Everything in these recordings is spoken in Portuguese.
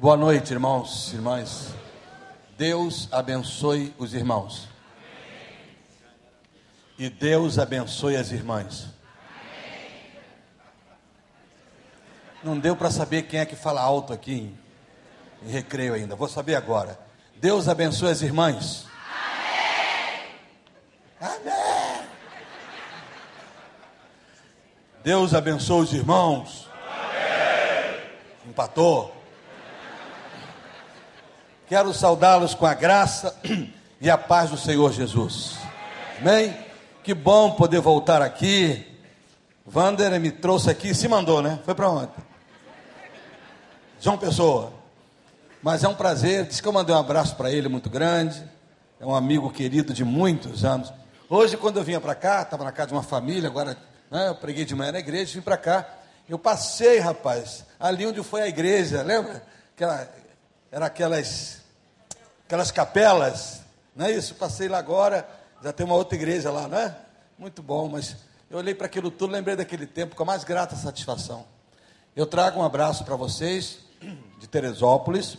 Boa noite, irmãos irmãs. Deus abençoe os irmãos. E Deus abençoe as irmãs. Não deu para saber quem é que fala alto aqui em, em recreio ainda. Vou saber agora. Deus abençoe as irmãs. Amém. Amém. Deus abençoe os irmãos. Amém. Empatou. Quero saudá-los com a graça e a paz do Senhor Jesus. Amém? Que bom poder voltar aqui. Wander me trouxe aqui, se mandou, né? Foi para onde? João Pessoa. Mas é um prazer, disse que eu mandei um abraço para ele muito grande. É um amigo querido de muitos anos. Hoje, quando eu vinha para cá, estava na casa de uma família, agora né, eu preguei de manhã na igreja, vim para cá. Eu passei, rapaz, ali onde foi a igreja, lembra? Aquela, era aquelas aquelas capelas, não é isso? Passei lá agora, já tem uma outra igreja lá, não é? Muito bom, mas eu olhei para aquilo tudo, lembrei daquele tempo com a mais grata satisfação. Eu trago um abraço para vocês, de Teresópolis,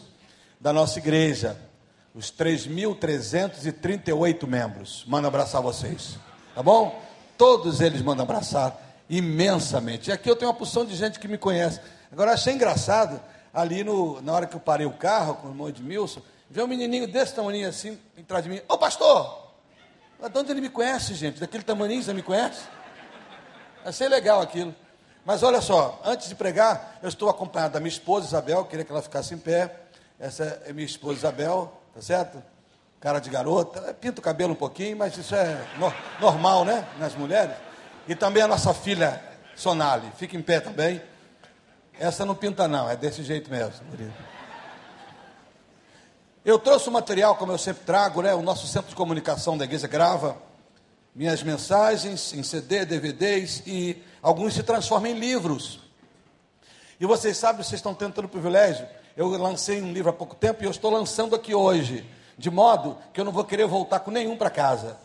da nossa igreja, os 3.338 membros. Mando abraçar vocês, tá bom? Todos eles mandam abraçar imensamente. E aqui eu tenho uma porção de gente que me conhece. Agora, achei engraçado, ali no, na hora que eu parei o carro com o irmão Edmilson, Vê um menininho desse tamanho assim, atrás de mim. Ô pastor! De onde ele me conhece, gente? Daquele tamanho você me conhece? Achei legal aquilo. Mas olha só, antes de pregar, eu estou acompanhado da minha esposa Isabel, queria que ela ficasse em pé. Essa é minha esposa Isabel, tá certo? Cara de garota, pinta o cabelo um pouquinho, mas isso é no, normal, né? Nas mulheres. E também a nossa filha Sonali, fica em pé também. Essa não pinta, não, é desse jeito mesmo, querido. Eu trouxe o material, como eu sempre trago, né? O nosso centro de comunicação da igreja grava minhas mensagens em CD, DVDs e alguns se transformam em livros. E vocês sabem, vocês estão tendo o privilégio. Eu lancei um livro há pouco tempo e eu estou lançando aqui hoje, de modo que eu não vou querer voltar com nenhum para casa.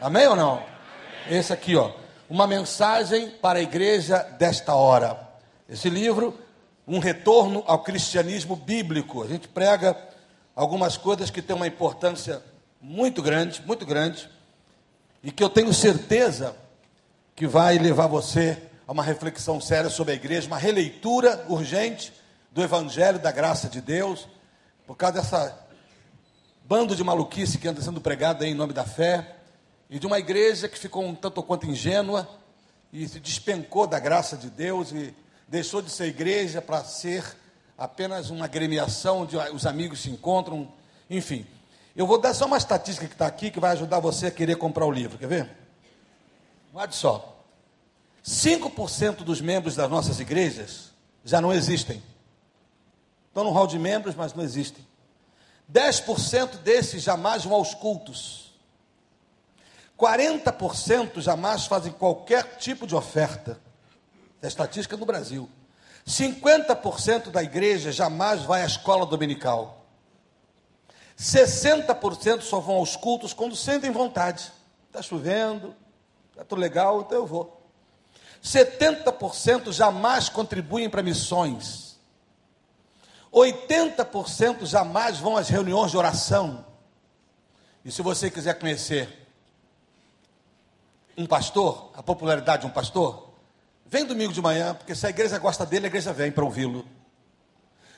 Amém ou não? Esse aqui, ó, uma mensagem para a igreja desta hora. Esse livro, um retorno ao cristianismo bíblico. A gente prega algumas coisas que têm uma importância muito grande, muito grande, e que eu tenho certeza que vai levar você a uma reflexão séria sobre a igreja, uma releitura urgente do Evangelho da graça de Deus, por causa dessa bando de maluquice que anda sendo pregada em nome da fé, e de uma igreja que ficou um tanto quanto ingênua e se despencou da graça de Deus e deixou de ser igreja para ser apenas uma agremiação onde os amigos se encontram, enfim. Eu vou dar só uma estatística que está aqui que vai ajudar você a querer comprar o livro, quer ver? Olha só. 5% dos membros das nossas igrejas já não existem. Estão no hall de membros, mas não existem. 10% desses jamais vão aos cultos. 40% jamais fazem qualquer tipo de oferta. É a estatística no Brasil. 50% da igreja jamais vai à escola dominical. 60% só vão aos cultos quando sentem vontade. Está chovendo, está tudo legal, então eu vou. 70% jamais contribuem para missões. 80% jamais vão às reuniões de oração. E se você quiser conhecer um pastor, a popularidade de um pastor, Vem domingo de manhã, porque se a igreja gosta dele, a igreja vem para ouvi-lo.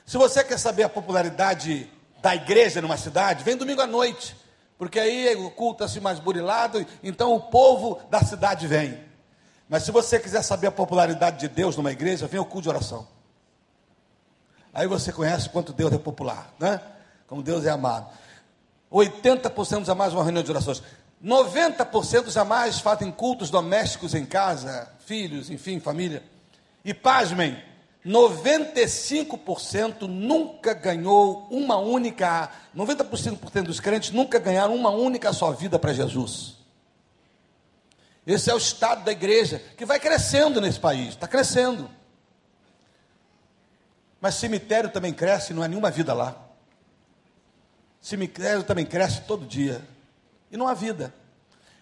Se você quer saber a popularidade da igreja numa cidade, vem domingo à noite, porque aí o culto está mais burilado, então o povo da cidade vem. Mas se você quiser saber a popularidade de Deus numa igreja, vem ao culto de oração. Aí você conhece quanto Deus é popular, né? Como Deus é amado. 80% jamais uma reunião de orações. 90% jamais fazem cultos domésticos em casa, filhos, enfim, família. E pasmem, 95% nunca ganhou uma única, 90% dos crentes nunca ganharam uma única só vida para Jesus. Esse é o estado da igreja, que vai crescendo nesse país, está crescendo. Mas cemitério também cresce, não há nenhuma vida lá. Cemitério também cresce todo dia. E não há vida.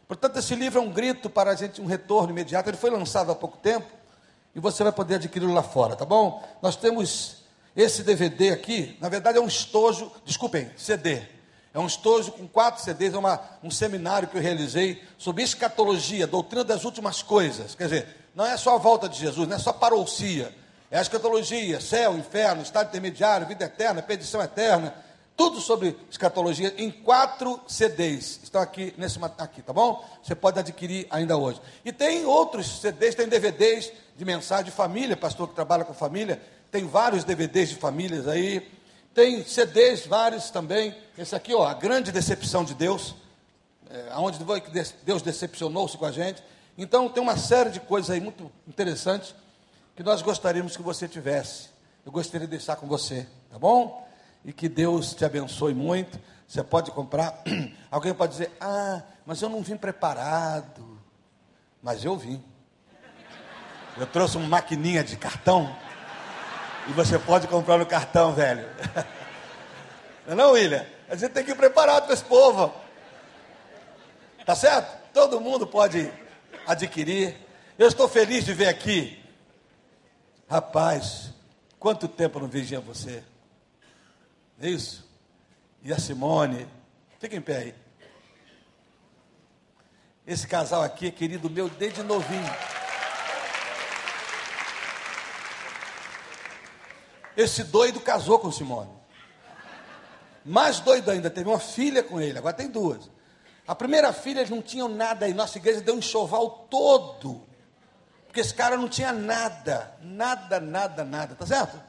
Portanto, esse livro é um grito para a gente, um retorno imediato. Ele foi lançado há pouco tempo e você vai poder adquiri-lo lá fora, tá bom? Nós temos Esse DVD aqui, na verdade, é um estojo, desculpem, CD. É um estojo com quatro CDs, é uma, um seminário que eu realizei sobre escatologia, doutrina das últimas coisas. Quer dizer, não é só a volta de Jesus, não é só parousia. É a escatologia, céu, inferno, estado intermediário, vida eterna, perdição eterna, tudo sobre escatologia em quatro CDs. Estão aqui nesse aqui, tá bom? Você pode adquirir ainda hoje. E tem outros CDs, tem DVDs de mensagem de família, pastor que trabalha com família, tem vários DVDs de famílias aí. Tem CDs vários também. Esse aqui, ó, a grande decepção de Deus, é, onde Deus decepcionou-se com a gente. Então tem uma série de coisas aí muito interessantes que nós gostaríamos que você tivesse. Eu gostaria de deixar com você, tá bom? E que Deus te abençoe muito. Você pode comprar. Alguém pode dizer: Ah, mas eu não vim preparado. Mas eu vim. Eu trouxe uma maquininha de cartão. E você pode comprar no cartão, velho. Não é não, William? A gente tem que ir preparado para esse povo. Tá certo? Todo mundo pode adquirir. Eu estou feliz de ver aqui. Rapaz, quanto tempo eu não vejo você? É isso? E a Simone. Fica em pé aí. Esse casal aqui é querido meu desde novinho. Esse doido casou com Simone. Mais doido ainda, teve uma filha com ele, agora tem duas. A primeira filha eles não tinham nada e nossa igreja deu um enxoval todo. Porque esse cara não tinha nada, nada, nada, nada, tá certo?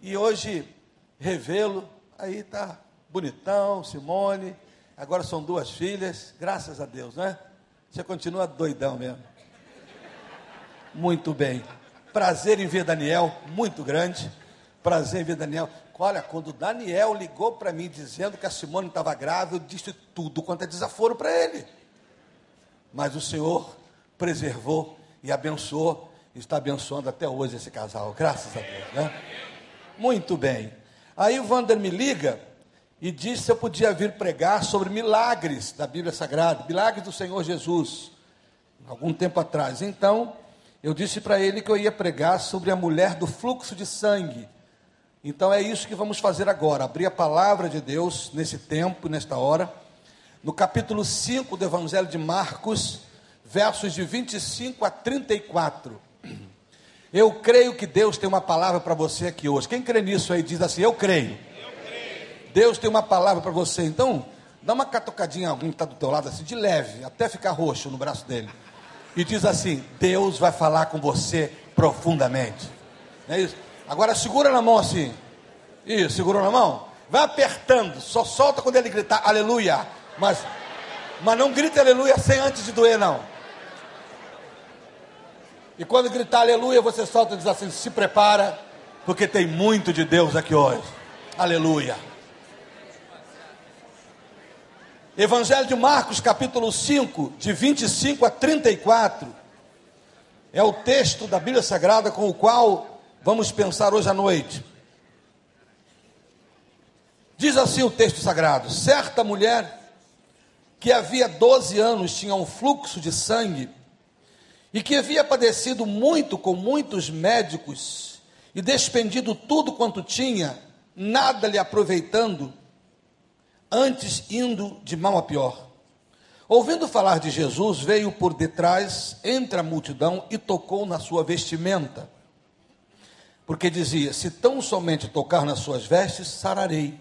E hoje revê-lo. Aí está bonitão, Simone. Agora são duas filhas, graças a Deus, né? Você continua doidão mesmo. Muito bem. Prazer em ver Daniel, muito grande. Prazer em ver Daniel. Olha, quando Daniel ligou para mim dizendo que a Simone estava grávida, eu disse tudo quanto é desaforo para ele. Mas o Senhor preservou e abençoou, e está abençoando até hoje esse casal, graças a Deus, né? Muito bem. Aí o Wander me liga e diz se eu podia vir pregar sobre milagres da Bíblia Sagrada, milagres do Senhor Jesus, algum tempo atrás. Então, eu disse para ele que eu ia pregar sobre a mulher do fluxo de sangue. Então é isso que vamos fazer agora, abrir a palavra de Deus nesse tempo, nesta hora, no capítulo 5 do Evangelho de Marcos, versos de 25 a 34. Eu creio que Deus tem uma palavra para você aqui hoje. Quem crê nisso aí diz assim: Eu creio. Eu creio. Deus tem uma palavra para você. Então, dá uma catucadinha a alguém que está do teu lado, assim, de leve, até ficar roxo no braço dele. E diz assim: Deus vai falar com você profundamente. É isso. Agora segura na mão assim. Isso, segurou na mão? Vai apertando, só solta quando ele gritar aleluia. Mas, mas não grita aleluia sem antes de doer, não. E quando gritar aleluia, você solta e diz assim: se prepara, porque tem muito de Deus aqui hoje. Aleluia. Evangelho de Marcos, capítulo 5, de 25 a 34, é o texto da Bíblia Sagrada com o qual vamos pensar hoje à noite. Diz assim o texto sagrado: certa mulher que havia 12 anos tinha um fluxo de sangue e que havia padecido muito com muitos médicos e despendido tudo quanto tinha, nada lhe aproveitando, antes indo de mal a pior. Ouvindo falar de Jesus, veio por detrás, entre a multidão, e tocou na sua vestimenta. Porque dizia: Se tão somente tocar nas suas vestes, sararei.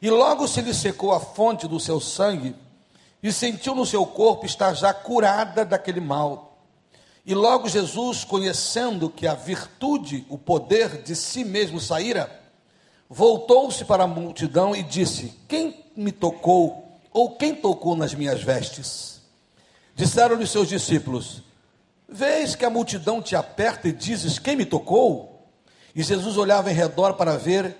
E logo se lhe secou a fonte do seu sangue, e sentiu no seu corpo estar já curada daquele mal. E logo Jesus, conhecendo que a virtude, o poder de si mesmo saíra, voltou-se para a multidão e disse: Quem me tocou, ou quem tocou nas minhas vestes? Disseram-lhe seus discípulos: Vês que a multidão te aperta e dizes: Quem me tocou? E Jesus olhava em redor para ver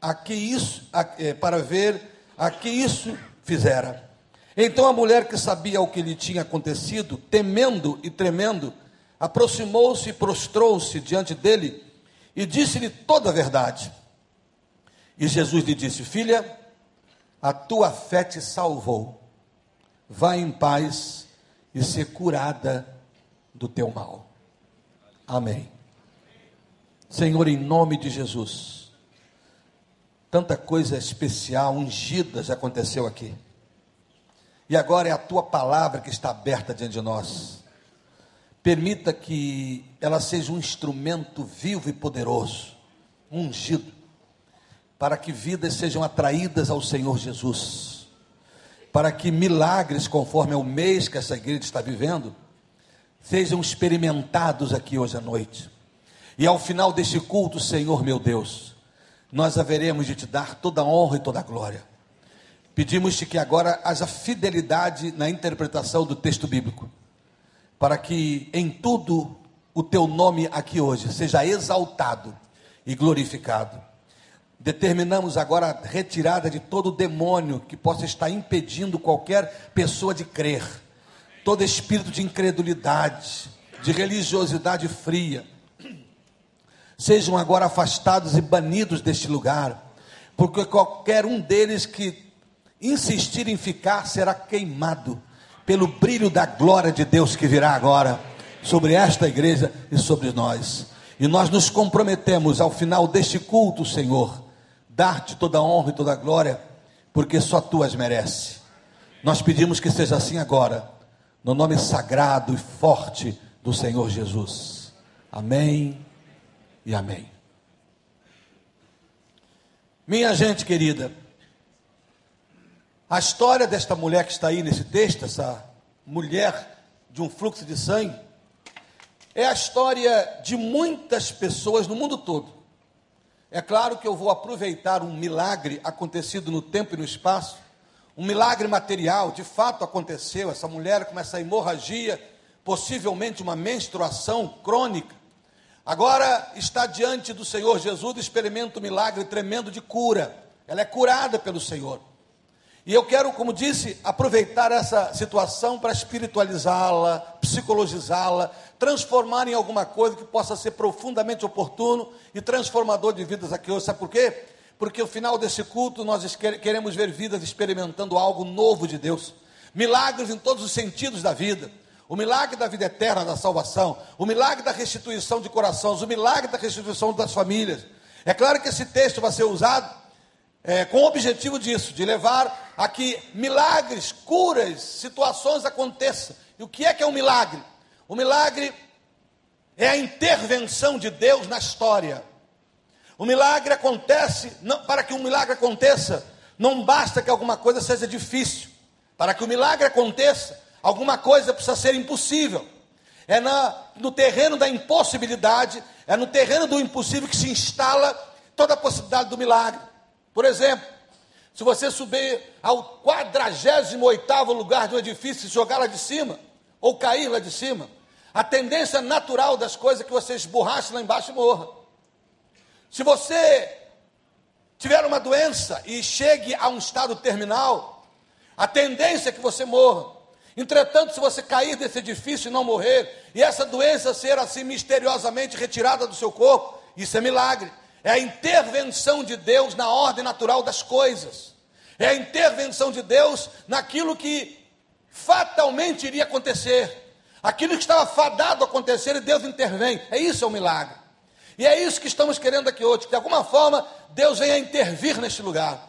a que isso, a, eh, para ver a que isso fizera. Então a mulher que sabia o que lhe tinha acontecido, temendo e tremendo, aproximou-se e prostrou-se diante dele e disse-lhe toda a verdade. E Jesus lhe disse: Filha, a tua fé te salvou. Vá em paz e ser curada do teu mal. Amém. Senhor, em nome de Jesus, tanta coisa especial, ungida já aconteceu aqui. E agora é a tua palavra que está aberta diante de nós. Permita que ela seja um instrumento vivo e poderoso, ungido, para que vidas sejam atraídas ao Senhor Jesus, para que milagres, conforme o mês que essa igreja está vivendo, sejam experimentados aqui hoje à noite. E ao final deste culto, Senhor meu Deus, nós haveremos de te dar toda a honra e toda a glória. Pedimos-te que agora haja fidelidade na interpretação do texto bíblico, para que em tudo o teu nome aqui hoje seja exaltado e glorificado. Determinamos agora a retirada de todo demônio que possa estar impedindo qualquer pessoa de crer, todo espírito de incredulidade, de religiosidade fria, sejam agora afastados e banidos deste lugar, porque qualquer um deles que insistir em ficar será queimado pelo brilho da glória de Deus que virá agora sobre esta igreja e sobre nós. E nós nos comprometemos ao final deste culto, Senhor, dar-te toda a honra e toda a glória, porque só tu as merece. Nós pedimos que seja assim agora, no nome sagrado e forte do Senhor Jesus. Amém e amém. Minha gente querida, a história desta mulher que está aí nesse texto, essa mulher de um fluxo de sangue, é a história de muitas pessoas no mundo todo. É claro que eu vou aproveitar um milagre acontecido no tempo e no espaço, um milagre material, de fato aconteceu. Essa mulher com essa hemorragia, possivelmente uma menstruação crônica, agora está diante do Senhor Jesus experimenta um milagre tremendo de cura. Ela é curada pelo Senhor. E eu quero, como disse, aproveitar essa situação para espiritualizá-la, psicologizá-la, transformar em alguma coisa que possa ser profundamente oportuno e transformador de vidas aqui hoje. Sabe por quê? Porque no final desse culto nós queremos ver vidas experimentando algo novo de Deus. Milagres em todos os sentidos da vida. O milagre da vida eterna, da salvação. O milagre da restituição de corações. O milagre da restituição das famílias. É claro que esse texto vai ser usado é, com o objetivo disso, de levar a que milagres, curas, situações aconteçam. E o que é que é um milagre? O milagre é a intervenção de Deus na história. O milagre acontece, não, para que um milagre aconteça, não basta que alguma coisa seja difícil. Para que o milagre aconteça, alguma coisa precisa ser impossível. É na, no terreno da impossibilidade, é no terreno do impossível que se instala toda a possibilidade do milagre. Por exemplo, se você subir ao 48 lugar de um edifício e jogar lá de cima, ou cair lá de cima, a tendência natural das coisas é que você esborrache lá embaixo e morra. Se você tiver uma doença e chegue a um estado terminal, a tendência é que você morra. Entretanto, se você cair desse edifício e não morrer, e essa doença ser assim misteriosamente retirada do seu corpo, isso é milagre. É a intervenção de Deus na ordem natural das coisas. É a intervenção de Deus naquilo que fatalmente iria acontecer. Aquilo que estava fadado a acontecer e Deus intervém. É isso é um milagre. E é isso que estamos querendo aqui hoje, que de alguma forma Deus venha intervir neste lugar.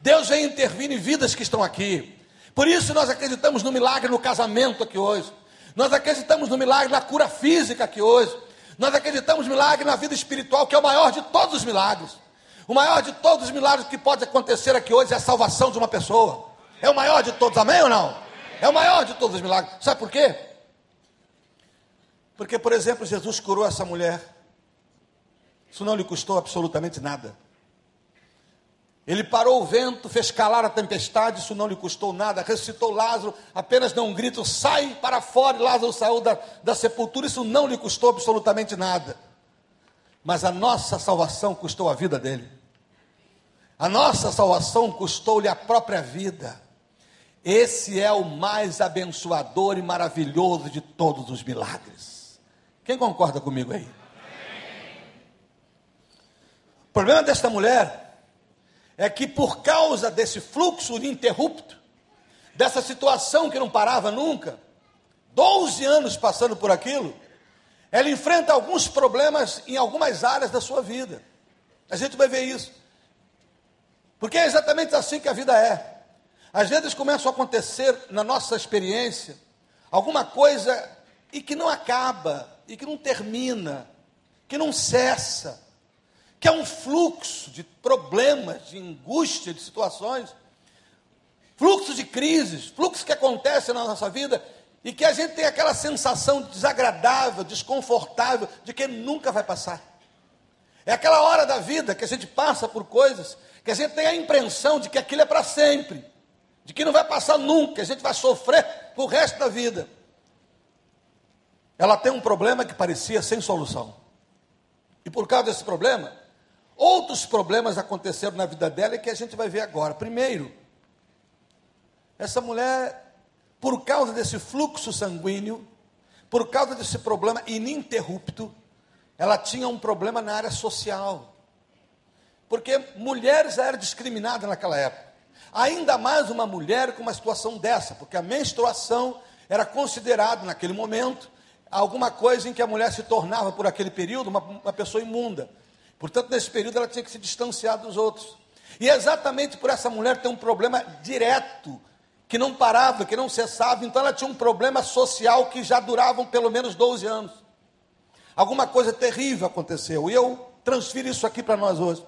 Deus venha intervir em vidas que estão aqui. Por isso nós acreditamos no milagre no casamento aqui hoje. Nós acreditamos no milagre na cura física aqui hoje. Nós acreditamos milagre na vida espiritual, que é o maior de todos os milagres. O maior de todos os milagres que pode acontecer aqui hoje é a salvação de uma pessoa. É o maior de todos, amém ou não? É o maior de todos os milagres. Sabe por quê? Porque, por exemplo, Jesus curou essa mulher. Isso não lhe custou absolutamente nada. Ele parou o vento, fez calar a tempestade, isso não lhe custou nada. Ressuscitou Lázaro, apenas deu um grito: sai para fora. E Lázaro saiu da, da sepultura, isso não lhe custou absolutamente nada. Mas a nossa salvação custou a vida dele. A nossa salvação custou-lhe a própria vida. Esse é o mais abençoador e maravilhoso de todos os milagres. Quem concorda comigo aí? O problema desta mulher é que por causa desse fluxo ininterrupto, dessa situação que não parava nunca, 12 anos passando por aquilo, ela enfrenta alguns problemas em algumas áreas da sua vida. A gente vai ver isso. Porque é exatamente assim que a vida é. Às vezes começam a acontecer na nossa experiência alguma coisa e que não acaba, e que não termina, que não cessa, que é um fluxo de problemas, de angústia, de situações, fluxo de crises, fluxo que acontece na nossa vida e que a gente tem aquela sensação desagradável, desconfortável de que nunca vai passar. É aquela hora da vida que a gente passa por coisas que a gente tem a impressão de que aquilo é para sempre, de que não vai passar nunca, a gente vai sofrer o resto da vida. Ela tem um problema que parecia sem solução. E por causa desse problema, outros problemas aconteceram na vida dela e que a gente vai ver agora. Primeiro, essa mulher, por causa desse fluxo sanguíneo, por causa desse problema ininterrupto, ela tinha um problema na área social. Porque mulheres eram discriminadas naquela época. Ainda mais uma mulher com uma situação dessa, porque a menstruação era considerada naquele momento alguma coisa em que a mulher se tornava, por aquele período, uma, uma pessoa imunda. Portanto, nesse período ela tinha que se distanciar dos outros. E exatamente por essa mulher ter um problema direto, que não parava, que não cessava, então ela tinha um problema social que já durava pelo menos 12 anos. Alguma coisa terrível aconteceu, e eu transfiro isso aqui para nós hoje.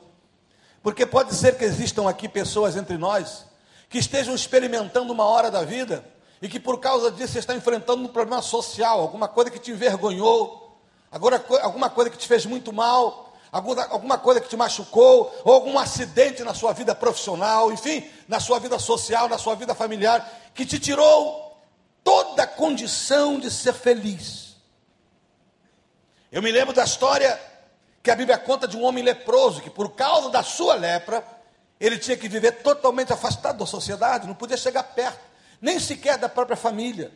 Porque pode ser que existam aqui pessoas entre nós que estejam experimentando uma hora da vida e que por causa disso você está enfrentando um problema social, alguma coisa que te envergonhou, agora, alguma coisa que te fez muito mal, alguma, alguma coisa que te machucou, ou algum acidente na sua vida profissional, enfim, na sua vida social, na sua vida familiar, que te tirou toda a condição de ser feliz. Eu me lembro da história que a Bíblia conta de um homem leproso que, por causa da sua lepra, ele tinha que viver totalmente afastado da sociedade, não podia chegar perto, nem sequer da própria família.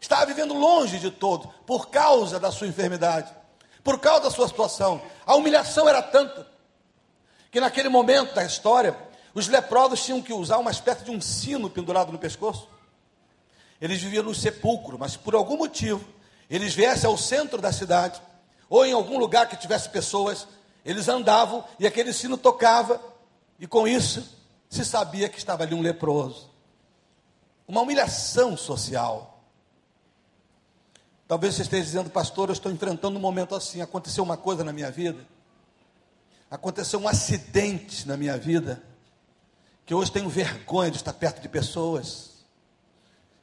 Estava vivendo longe de todo, por causa da sua enfermidade, por causa da sua situação. A humilhação era tanta que, naquele momento da história, os leprosos tinham que usar uma espécie de um sino pendurado no pescoço. Eles viviam no sepulcro, mas por algum motivo, eles viessem ao centro da cidade ou em algum lugar que tivesse pessoas, eles andavam e aquele sino tocava, e com isso se sabia que estava ali um leproso. Uma humilhação social. Talvez você esteja dizendo, pastor, eu estou enfrentando um momento assim. Aconteceu uma coisa na minha vida, aconteceu um acidente na minha vida, que hoje tenho vergonha de estar perto de pessoas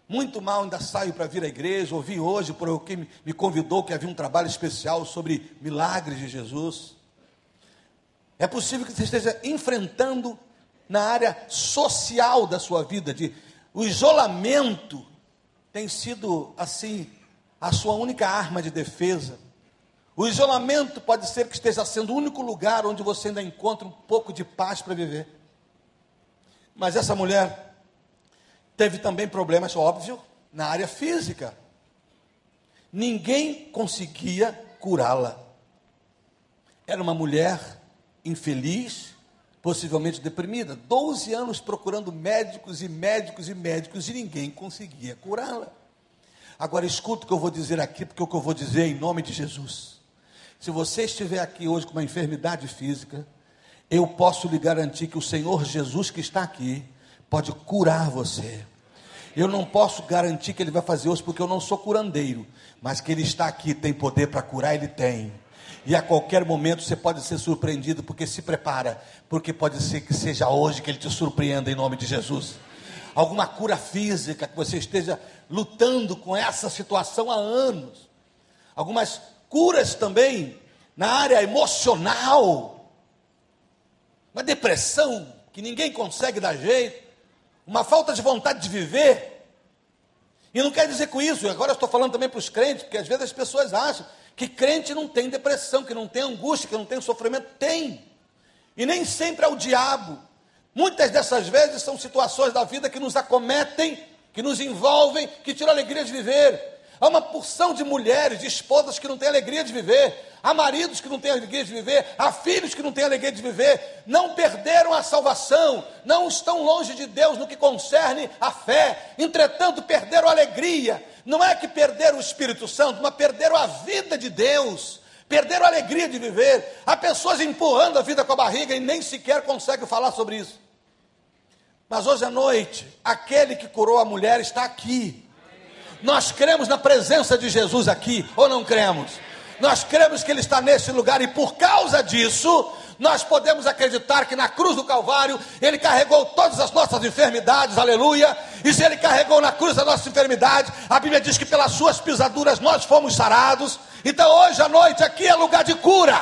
muito mal ainda saio para vir à igreja. Ouvi hoje por alguém me convidou que havia um trabalho especial sobre milagres de Jesus. É possível que você esteja enfrentando na área social da sua vida, de o isolamento tem sido assim a sua única arma de defesa. O isolamento pode ser que esteja sendo o único lugar onde você ainda encontra um pouco de paz para viver. Mas essa mulher Teve também problemas, óbvio, na área física. Ninguém conseguia curá-la. Era uma mulher infeliz, possivelmente deprimida. Doze anos procurando médicos e médicos e médicos e ninguém conseguia curá-la. Agora escuta o que eu vou dizer aqui, porque é o que eu vou dizer em nome de Jesus. Se você estiver aqui hoje com uma enfermidade física, eu posso lhe garantir que o Senhor Jesus que está aqui pode curar você. Eu não posso garantir que ele vai fazer hoje porque eu não sou curandeiro, mas que ele está aqui, tem poder para curar, ele tem. E a qualquer momento você pode ser surpreendido, porque se prepara, porque pode ser que seja hoje que ele te surpreenda em nome de Jesus. Alguma cura física que você esteja lutando com essa situação há anos. Algumas curas também na área emocional. Uma depressão que ninguém consegue dar jeito uma falta de vontade de viver. E não quer dizer com isso, agora eu estou falando também para os crentes, porque às vezes as pessoas acham que crente não tem depressão, que não tem angústia, que não tem sofrimento. Tem. E nem sempre é o diabo. Muitas dessas vezes são situações da vida que nos acometem, que nos envolvem, que tiram a alegria de viver. Há uma porção de mulheres, de esposas que não têm alegria de viver, há maridos que não têm alegria de viver, há filhos que não têm alegria de viver, não perderam a salvação, não estão longe de Deus no que concerne a fé, entretanto perderam a alegria. Não é que perderam o Espírito Santo, mas perderam a vida de Deus, perderam a alegria de viver. Há pessoas empurrando a vida com a barriga e nem sequer conseguem falar sobre isso. Mas hoje à noite, aquele que curou a mulher está aqui. Nós cremos na presença de Jesus aqui, ou não cremos? Nós cremos que Ele está nesse lugar e por causa disso, nós podemos acreditar que na cruz do Calvário Ele carregou todas as nossas enfermidades, aleluia. E se Ele carregou na cruz as nossas enfermidades, a Bíblia diz que pelas Suas pisaduras nós fomos sarados. Então hoje à noite aqui é lugar de cura.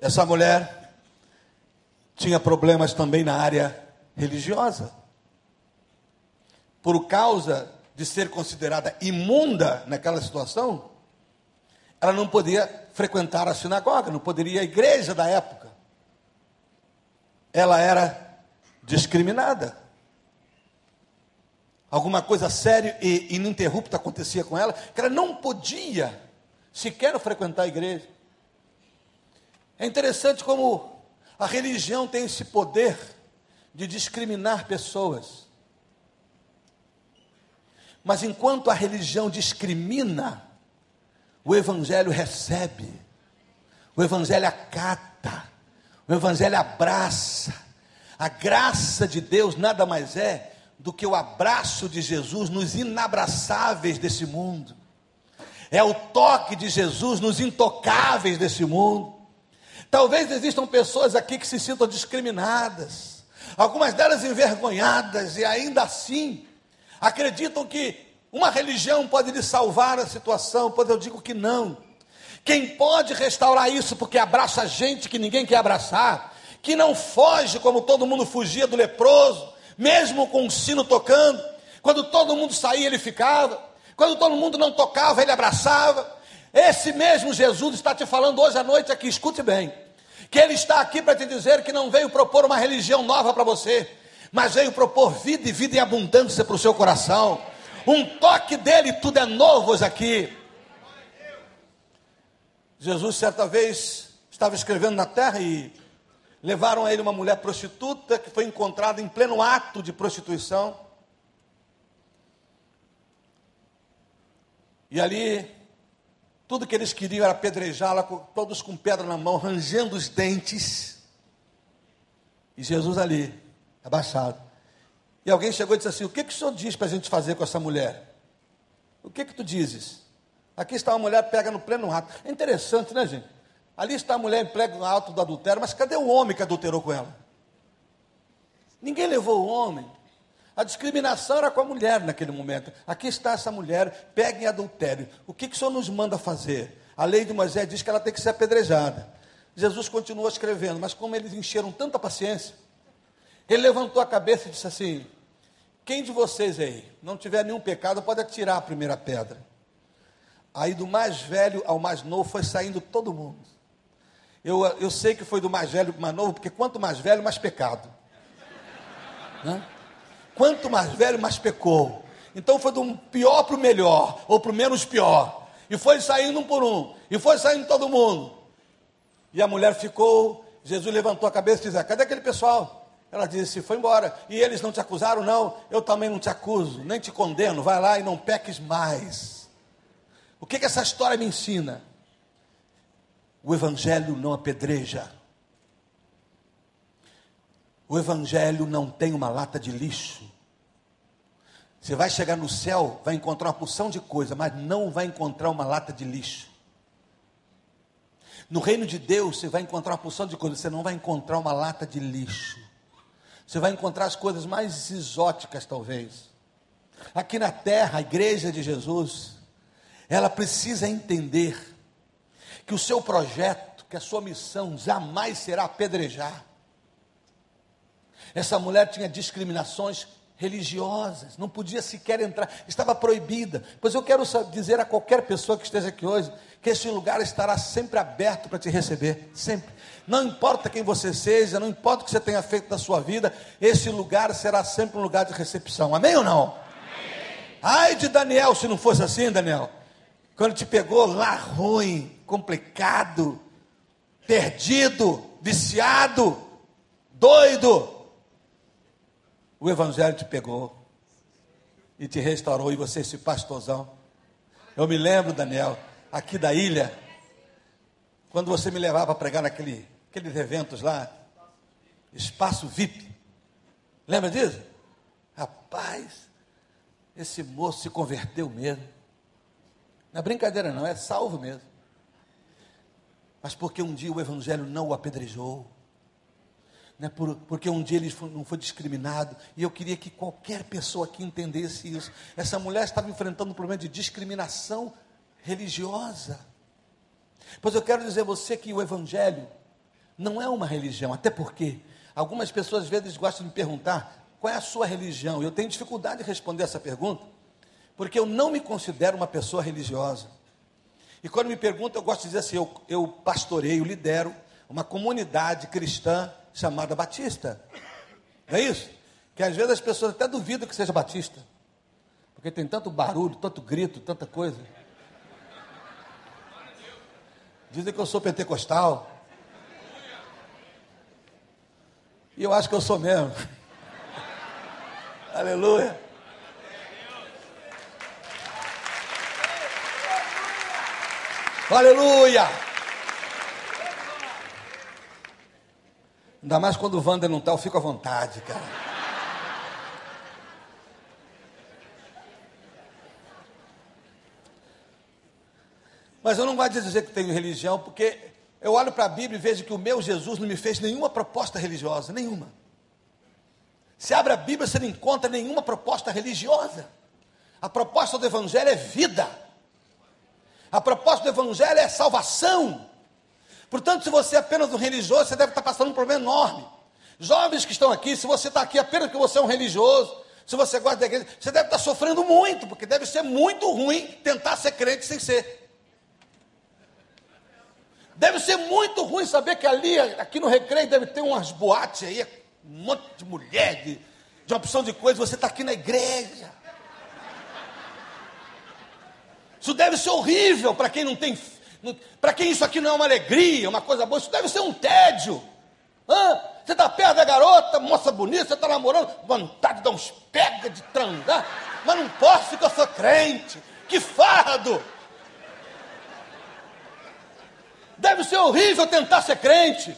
Essa mulher tinha problemas também na área religiosa por causa de ser considerada imunda naquela situação, ela não podia frequentar a sinagoga, não poderia à igreja da época. Ela era discriminada. Alguma coisa séria e ininterrupta acontecia com ela, que ela não podia sequer frequentar a igreja. É interessante como a religião tem esse poder de discriminar pessoas. Mas enquanto a religião discrimina, o Evangelho recebe, o Evangelho acata, o Evangelho abraça. A graça de Deus nada mais é do que o abraço de Jesus nos inabraçáveis desse mundo. É o toque de Jesus nos intocáveis desse mundo. Talvez existam pessoas aqui que se sintam discriminadas, algumas delas envergonhadas, e ainda assim acreditam que uma religião pode lhe salvar a situação, pois eu digo que não. Quem pode restaurar isso porque abraça gente que ninguém quer abraçar, que não foge como todo mundo fugia do leproso, mesmo com o sino tocando, quando todo mundo saía ele ficava, quando todo mundo não tocava ele abraçava. Esse mesmo Jesus está te falando hoje à noite aqui, escute bem, que ele está aqui para te dizer que não veio propor uma religião nova para você, mas veio propor vida e vida em abundância para o seu coração. Um toque dele, tudo é novo hoje aqui. Jesus, certa vez, estava escrevendo na terra e levaram a ele uma mulher prostituta que foi encontrada em pleno ato de prostituição. E ali, tudo que eles queriam era apedrejá-la, todos com pedra na mão, rangendo os dentes. E Jesus ali, abaixado. E alguém chegou e disse assim: O que, que o senhor diz para a gente fazer com essa mulher? O que, que tu dizes? Aqui está uma mulher pega no pleno ato. É interessante, né, gente? Ali está a mulher em pleno ato do adultério, mas cadê o homem que adulterou com ela? Ninguém levou o homem. A discriminação era com a mulher naquele momento. Aqui está essa mulher, pega em adultério. O que, que o senhor nos manda fazer? A lei de Moisés diz que ela tem que ser apedrejada. Jesus continuou escrevendo, mas como eles encheram tanta paciência, ele levantou a cabeça e disse assim: Quem de vocês aí não tiver nenhum pecado pode atirar a primeira pedra. Aí do mais velho ao mais novo foi saindo todo mundo. Eu, eu sei que foi do mais velho para o mais novo, porque quanto mais velho, mais pecado. Né? Quanto mais velho, mais pecou. Então foi do pior para o melhor, ou para o menos pior. E foi saindo um por um, e foi saindo todo mundo. E a mulher ficou, Jesus levantou a cabeça e disse: Cadê aquele pessoal? Ela disse: Foi embora. E eles não te acusaram? Não, eu também não te acuso, nem te condeno. Vai lá e não peques mais. O que, que essa história me ensina? O Evangelho não apedreja. O Evangelho não tem uma lata de lixo. Você vai chegar no céu, vai encontrar uma porção de coisa, mas não vai encontrar uma lata de lixo. No reino de Deus, você vai encontrar uma porção de coisa, você não vai encontrar uma lata de lixo. Você vai encontrar as coisas mais exóticas, talvez. Aqui na terra, a igreja de Jesus, ela precisa entender que o seu projeto, que a sua missão jamais será apedrejar. Essa mulher tinha discriminações religiosas, não podia sequer entrar, estava proibida. Pois eu quero dizer a qualquer pessoa que esteja aqui hoje que esse lugar estará sempre aberto para te receber, sempre. Não importa quem você seja, não importa o que você tenha feito da sua vida, esse lugar será sempre um lugar de recepção. Amém ou não? Amém. Ai de Daniel, se não fosse assim, Daniel. Quando te pegou lá ruim, complicado, perdido, viciado, doido. O Evangelho te pegou e te restaurou, e você, esse pastorzão. Eu me lembro, Daniel, aqui da ilha, quando você me levava para pregar naquele, aqueles eventos lá, espaço VIP. Lembra disso? Rapaz, esse moço se converteu mesmo. Não é brincadeira, não, é salvo mesmo. Mas porque um dia o Evangelho não o apedrejou. Não é por, porque um dia ele não foi discriminado. E eu queria que qualquer pessoa aqui entendesse isso. Essa mulher estava enfrentando um problema de discriminação religiosa. Pois eu quero dizer a você que o Evangelho não é uma religião, até porque algumas pessoas às vezes gostam de me perguntar qual é a sua religião. Eu tenho dificuldade de responder essa pergunta, porque eu não me considero uma pessoa religiosa. E quando me perguntam, eu gosto de dizer assim: eu, eu pastoreio, lidero uma comunidade cristã chamada Batista. Não é isso? Que às vezes as pessoas até duvidam que seja Batista, porque tem tanto barulho, tanto grito, tanta coisa. Dizem que eu sou pentecostal. E eu acho que eu sou mesmo. Aleluia. Aleluia. Ainda mais quando o Wander não está, eu fico à vontade, cara. Mas eu não gosto de dizer que tenho religião, porque eu olho para a Bíblia e vejo que o meu Jesus não me fez nenhuma proposta religiosa, nenhuma. Se abre a Bíblia, você não encontra nenhuma proposta religiosa. A proposta do Evangelho é vida. A proposta do Evangelho é salvação. Portanto, se você é apenas um religioso, você deve estar passando um problema enorme. Jovens que estão aqui, se você está aqui apenas porque você é um religioso, se você gosta da igreja, você deve estar sofrendo muito, porque deve ser muito ruim tentar ser crente sem ser. Deve ser muito ruim saber que ali, aqui no recreio, deve ter umas boates aí, um monte de mulher, de, de uma opção de coisas, você está aqui na igreja. Isso deve ser horrível para quem não tem. Para quem isso aqui não é uma alegria, uma coisa boa, isso deve ser um tédio. Hã? Você está perto da garota, moça bonita, você está namorando, vontade de dar uns pega de transar, mas não posso porque eu sou crente. Que fardo! Deve ser horrível tentar ser crente.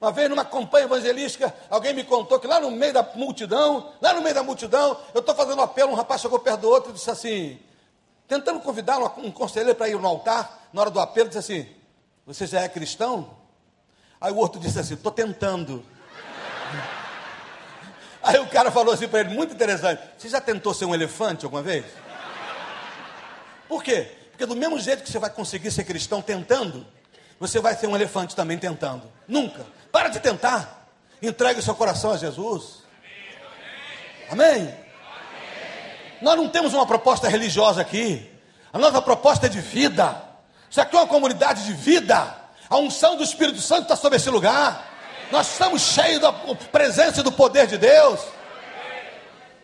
Uma vez numa campanha evangelística, alguém me contou que lá no meio da multidão, lá no meio da multidão, eu estou fazendo um apelo, um rapaz chegou perto do outro e disse assim, tentando convidar um conselheiro para ir no altar, na hora do apelo, disse assim, você já é cristão? Aí o outro disse assim, estou tentando. Aí o cara falou assim para ele, muito interessante, você já tentou ser um elefante alguma vez? Por quê? Porque do mesmo jeito que você vai conseguir ser cristão tentando, você vai ser um elefante também tentando. Nunca. Para de tentar. Entregue o seu coração a Jesus. Amém? Nós não temos uma proposta religiosa aqui. A nossa proposta é de vida. Isso aqui é uma comunidade de vida. A unção do Espírito Santo está sobre esse lugar. Nós estamos cheios da presença e do poder de Deus.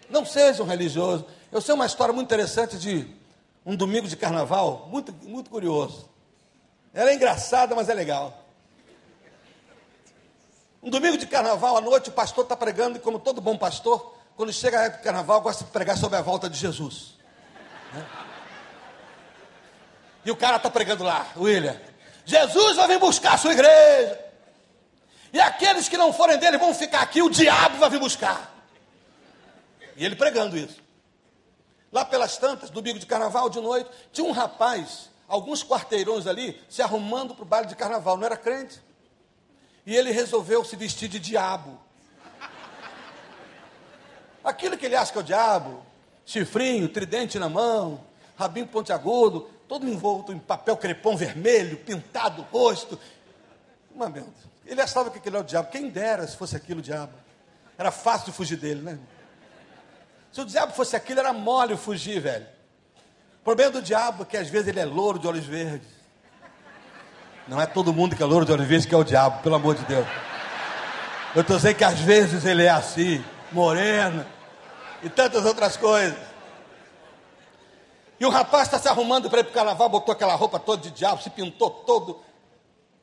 Não seja um religioso. Eu sei uma história muito interessante de um domingo de carnaval, muito, muito curioso. Ela é engraçada, mas é legal. Um domingo de carnaval à noite, o pastor está pregando, e como todo bom pastor, quando chega a época de carnaval, gosta de pregar sobre a volta de Jesus. Né? E o cara está pregando lá, William. Jesus vai vir buscar a sua igreja. E aqueles que não forem dele vão ficar aqui, o diabo vai vir buscar. E ele pregando isso. Lá pelas tantas, domingo de carnaval, de noite, tinha um rapaz, alguns quarteirões ali, se arrumando para o baile de carnaval. Não era crente. E ele resolveu se vestir de diabo. Aquilo que ele acha que é o diabo, chifrinho, tridente na mão, rabinho pontiagudo, todo envolto em papel crepom vermelho, pintado o rosto. Mas, meu, ele achava que aquilo era o diabo. Quem dera se fosse aquilo o diabo. Era fácil de fugir dele, né? Se o diabo fosse aquilo, era mole fugir, velho. O problema do diabo é que às vezes ele é louro de olhos verdes. Não é todo mundo que é louro de olhos verdes que é o diabo, pelo amor de Deus. Eu estou dizendo que às vezes ele é assim, moreno. e tantas outras coisas. E o rapaz está se arrumando para ir para o carnaval, botou aquela roupa toda de diabo, se pintou todo.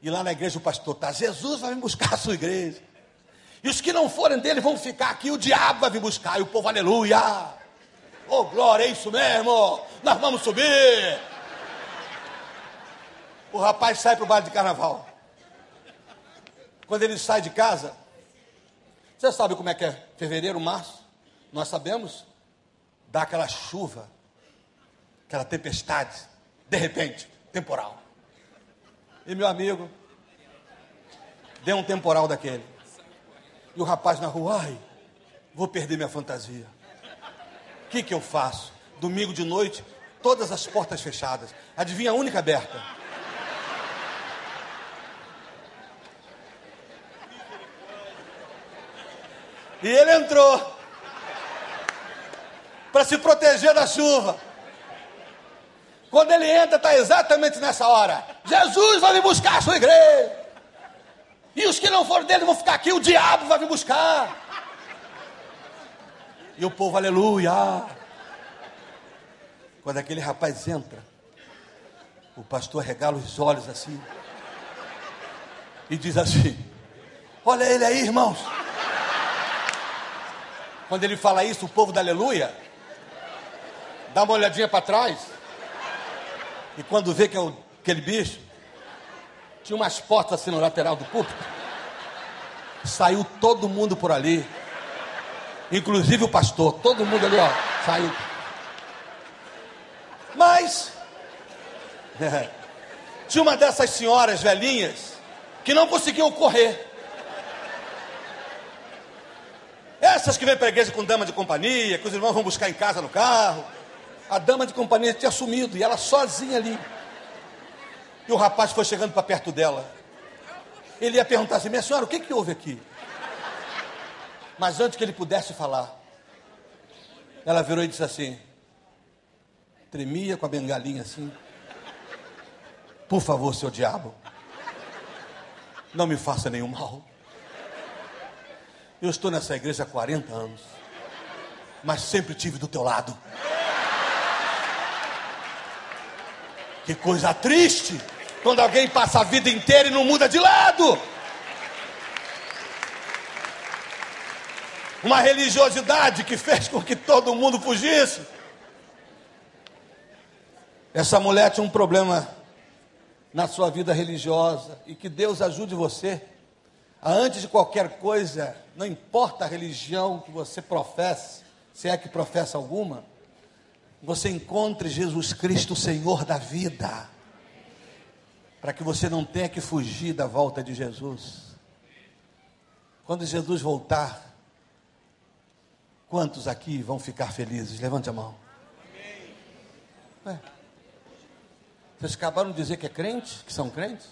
E lá na igreja o pastor está: Jesus vai me buscar a sua igreja. E os que não forem dele vão ficar aqui, o diabo vai vir buscar. E o povo, aleluia. Oh, glória, é isso mesmo. Nós vamos subir. O rapaz sai para o baile de carnaval. Quando ele sai de casa, você sabe como é que é fevereiro, março? Nós sabemos. Dá aquela chuva, aquela tempestade, de repente, temporal. E meu amigo, deu um temporal daquele. E o rapaz na rua, ai, vou perder minha fantasia. O que, que eu faço? Domingo de noite, todas as portas fechadas. Adivinha a única aberta? E ele entrou para se proteger da chuva. Quando ele entra, está exatamente nessa hora. Jesus vai me buscar a sua igreja. E os que não forem dele vão ficar aqui, o diabo vai me buscar. E o povo, aleluia. Quando aquele rapaz entra, o pastor regala os olhos assim e diz assim: Olha ele aí, irmãos. Quando ele fala isso, o povo da aleluia dá uma olhadinha para trás. E quando vê que é o, aquele bicho, tinha umas portas assim no lateral do púlpito. Saiu todo mundo por ali. Inclusive o pastor, todo mundo ali, ó, saiu. Mas tinha uma dessas senhoras velhinhas que não conseguiam correr. Essas que vêm para a igreja com dama de companhia, que os irmãos vão buscar em casa no carro. A dama de companhia tinha sumido e ela sozinha ali. E o rapaz foi chegando para perto dela. Ele ia perguntar assim: Minha senhora, o que, que houve aqui? Mas antes que ele pudesse falar, ela virou e disse assim: Tremia com a bengalinha assim. Por favor, seu diabo, não me faça nenhum mal. Eu estou nessa igreja há 40 anos, mas sempre tive do teu lado. Que coisa triste quando alguém passa a vida inteira e não muda de lado. Uma religiosidade que fez com que todo mundo fugisse. Essa mulher tinha um problema na sua vida religiosa e que Deus ajude você antes de qualquer coisa, não importa a religião que você professe, se é que professa alguma, você encontre Jesus Cristo, Senhor da vida, para que você não tenha que fugir da volta de Jesus. Quando Jesus voltar, quantos aqui vão ficar felizes? Levante a mão. É. Vocês acabaram de dizer que é crente, que são crentes?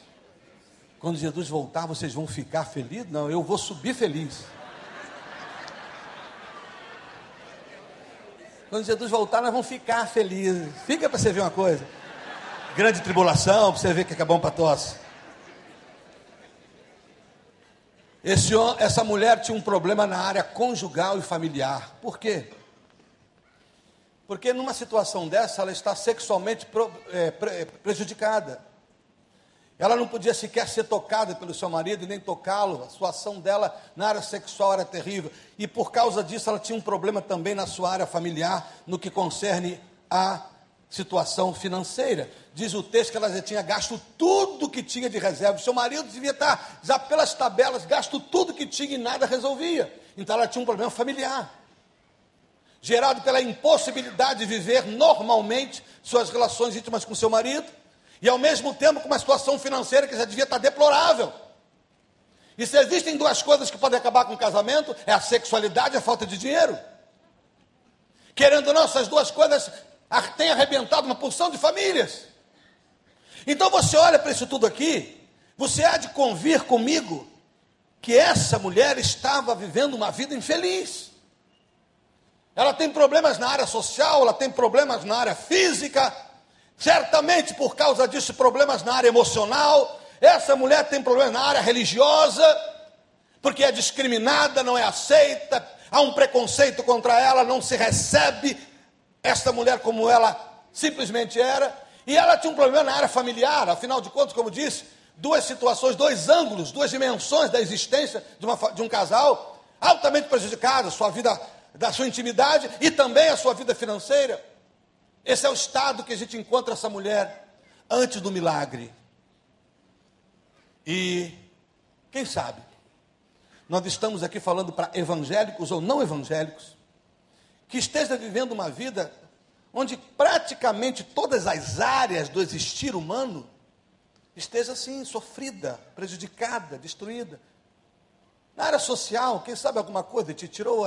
Quando Jesus voltar, vocês vão ficar felizes? Não, eu vou subir feliz. Quando Jesus voltar, nós vamos ficar felizes. Fica para você ver uma coisa. Grande tribulação, para você ver que é bom para tosse. Esse, essa mulher tinha um problema na área conjugal e familiar. Por quê? Porque numa situação dessa, ela está sexualmente é, pre, prejudicada. Ela não podia sequer ser tocada pelo seu marido nem tocá-lo. A situação dela na área sexual era terrível. E por causa disso, ela tinha um problema também na sua área familiar, no que concerne a situação financeira. Diz o texto que ela já tinha gasto tudo que tinha de reserva. Seu marido devia estar, já pelas tabelas, gasto tudo que tinha e nada resolvia. Então ela tinha um problema familiar. Gerado pela impossibilidade de viver normalmente suas relações íntimas com seu marido e ao mesmo tempo com uma situação financeira que já devia estar deplorável. E se existem duas coisas que podem acabar com o casamento, é a sexualidade e a falta de dinheiro. Querendo ou não, essas duas coisas têm arrebentado uma porção de famílias. Então você olha para isso tudo aqui, você há de convir comigo que essa mulher estava vivendo uma vida infeliz. Ela tem problemas na área social, ela tem problemas na área física, Certamente por causa disso, problemas na área emocional. Essa mulher tem problemas na área religiosa, porque é discriminada, não é aceita, há um preconceito contra ela, não se recebe esta mulher como ela simplesmente era. E ela tinha um problema na área familiar, afinal de contas, como disse, duas situações, dois ângulos, duas dimensões da existência de, uma, de um casal altamente prejudicados, sua vida, da sua intimidade e também a sua vida financeira. Esse é o estado que a gente encontra essa mulher antes do milagre. E quem sabe, nós estamos aqui falando para evangélicos ou não evangélicos, que esteja vivendo uma vida onde praticamente todas as áreas do existir humano esteja assim, sofrida, prejudicada, destruída. Na área social, quem sabe alguma coisa te tirou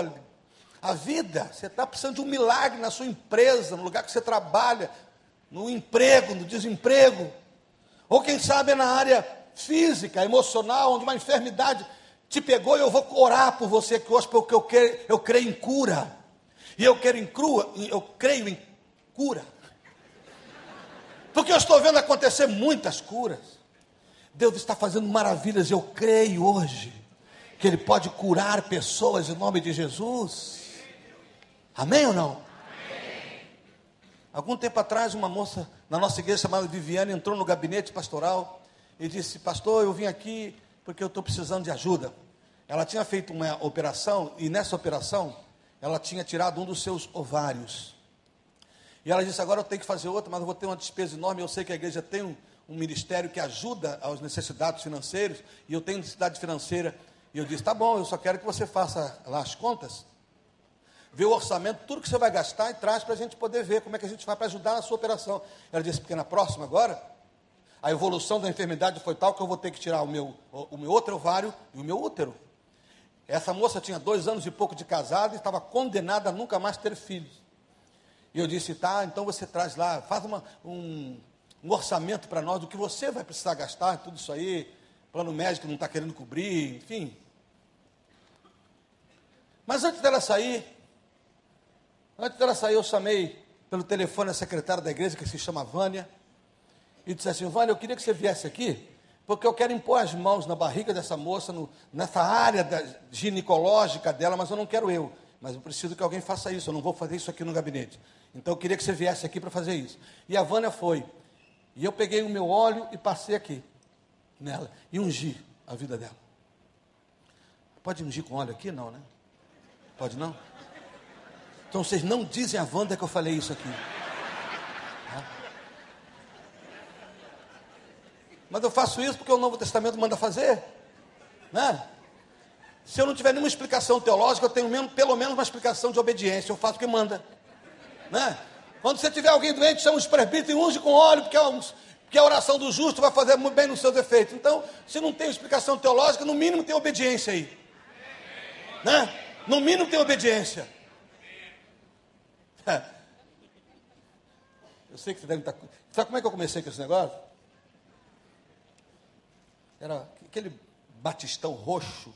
a vida, você está precisando de um milagre na sua empresa, no lugar que você trabalha, no emprego, no desemprego. Ou quem sabe é na área física, emocional, onde uma enfermidade te pegou e eu vou orar por você que hoje, porque eu, quero, eu creio em cura. E eu quero em crua, eu creio em cura. Porque eu estou vendo acontecer muitas curas. Deus está fazendo maravilhas, eu creio hoje que Ele pode curar pessoas em nome de Jesus. Amém ou não? Amém. Algum tempo atrás, uma moça na nossa igreja chamada Viviane entrou no gabinete pastoral e disse: Pastor, eu vim aqui porque eu estou precisando de ajuda. Ela tinha feito uma operação e nessa operação ela tinha tirado um dos seus ovários. E ela disse: Agora eu tenho que fazer outra, mas eu vou ter uma despesa enorme. Eu sei que a igreja tem um, um ministério que ajuda às necessidades financeiras e eu tenho necessidade financeira. E eu disse: Tá bom, eu só quero que você faça lá as contas vê o orçamento, tudo que você vai gastar e traz para a gente poder ver como é que a gente vai para ajudar na sua operação. Ela disse, porque na próxima agora, a evolução da enfermidade foi tal que eu vou ter que tirar o meu, o, meu outro ovário e o meu útero. Essa moça tinha dois anos e pouco de casada e estava condenada a nunca mais ter filhos. E eu disse, tá, então você traz lá, faz uma, um, um orçamento para nós do que você vai precisar gastar, tudo isso aí, plano médico não está querendo cobrir, enfim. Mas antes dela sair, Antes dela sair, eu chamei pelo telefone a secretária da igreja, que se chama Vânia, e disse assim: Vânia, eu queria que você viesse aqui, porque eu quero impor as mãos na barriga dessa moça, no, nessa área da, ginecológica dela, mas eu não quero eu. Mas eu preciso que alguém faça isso, eu não vou fazer isso aqui no gabinete. Então eu queria que você viesse aqui para fazer isso. E a Vânia foi. E eu peguei o meu óleo e passei aqui nela e ungi a vida dela. Pode ungir com óleo aqui? Não, né? Pode não? Então vocês não dizem a Wanda que eu falei isso aqui. Mas eu faço isso porque o Novo Testamento manda fazer. Né? Se eu não tiver nenhuma explicação teológica, eu tenho mesmo, pelo menos uma explicação de obediência. Eu faço o que manda. Né? Quando você tiver alguém doente, chama os presbíteros e unge com óleo, porque, é porque a oração do justo vai fazer muito bem nos seus efeitos. Então, se não tem explicação teológica, no mínimo tem obediência aí. Né? No mínimo tem obediência. Eu sei que você deve estar. Sabe como é que eu comecei com esse negócio? Era aquele batistão roxo.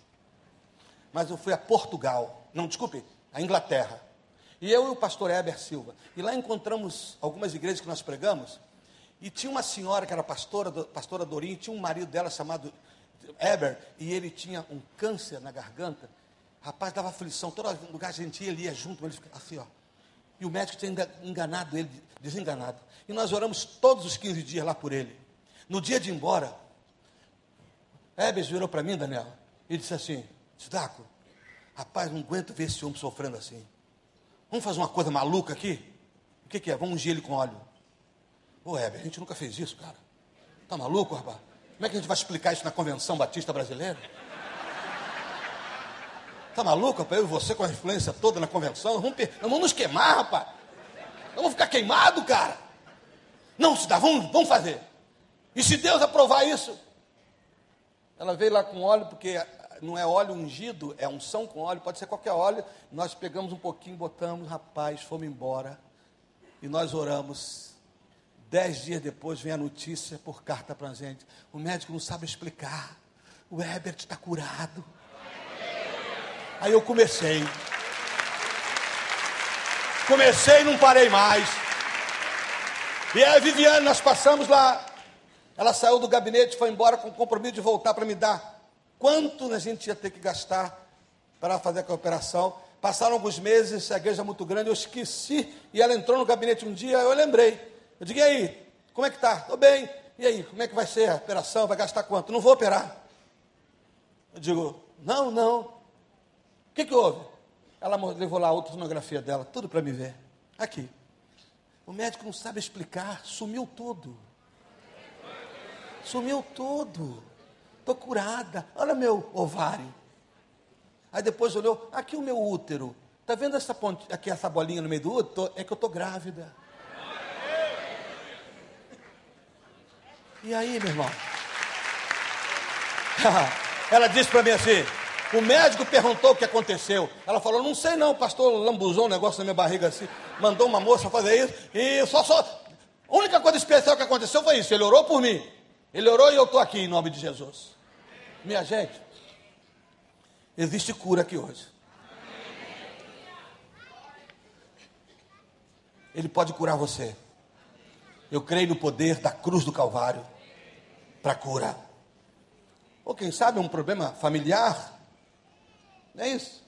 Mas eu fui a Portugal. Não, desculpe, a Inglaterra. E eu e o pastor Heber Silva. E lá encontramos algumas igrejas que nós pregamos. E tinha uma senhora que era pastora, pastora Dorinha, tinha um marido dela chamado Heber, e ele tinha um câncer na garganta. Rapaz, dava aflição. Todo lugar que a gente ia, ele ia junto, mas ele ficava assim, ó. E o médico tinha enganado ele, desenganado. E nós oramos todos os 15 dias lá por ele. No dia de ir embora, Hebes virou para mim, Daniel, e disse assim: Daco, rapaz, não aguento ver esse homem sofrendo assim. Vamos fazer uma coisa maluca aqui? O que, que é? Vamos ungir ele com óleo. Ô, Heber, a gente nunca fez isso, cara. Tá maluco, rapaz? Como é que a gente vai explicar isso na Convenção Batista Brasileira? Tá maluco, rapaz? Eu e você com a influência toda na convenção, vamos, vamos nos queimar, rapaz. Vamos ficar queimado, cara. Não, se dá, vamos, vamos fazer. E se Deus aprovar isso? Ela veio lá com óleo, porque não é óleo ungido, é unção com óleo, pode ser qualquer óleo. Nós pegamos um pouquinho, botamos, rapaz, fomos embora. E nós oramos. Dez dias depois vem a notícia por carta para a gente. O médico não sabe explicar. O Herbert está curado. Aí eu comecei. Comecei e não parei mais. E a Viviane, nós passamos lá. Ela saiu do gabinete, foi embora com o compromisso de voltar para me dar quanto a gente ia ter que gastar para fazer a operação. passaram alguns meses, a igreja é muito grande, eu esqueci, e ela entrou no gabinete um dia, eu lembrei. Eu digo, e aí, como é que tá? Estou bem. E aí, como é que vai ser a operação? Vai gastar quanto? Não vou operar. Eu digo, não, não. Que, que houve? Ela levou lá a ultrassonografia dela, tudo para me ver. Aqui. O médico não sabe explicar, sumiu tudo. Sumiu tudo. Estou curada. Olha meu ovário. Aí depois olhou, aqui o meu útero. Está vendo essa ponte, aqui essa bolinha no meio do útero? É que eu estou grávida. E aí, meu irmão? Ela disse para mim assim: o médico perguntou o que aconteceu. Ela falou: não sei não, pastor lambuzou um negócio na minha barriga assim, mandou uma moça fazer isso, e só, só. A única coisa especial que aconteceu foi isso: ele orou por mim. Ele orou e eu estou aqui em nome de Jesus. Minha gente, existe cura aqui hoje. Ele pode curar você. Eu creio no poder da cruz do Calvário para cura. Ou quem sabe um problema familiar. Não é isso?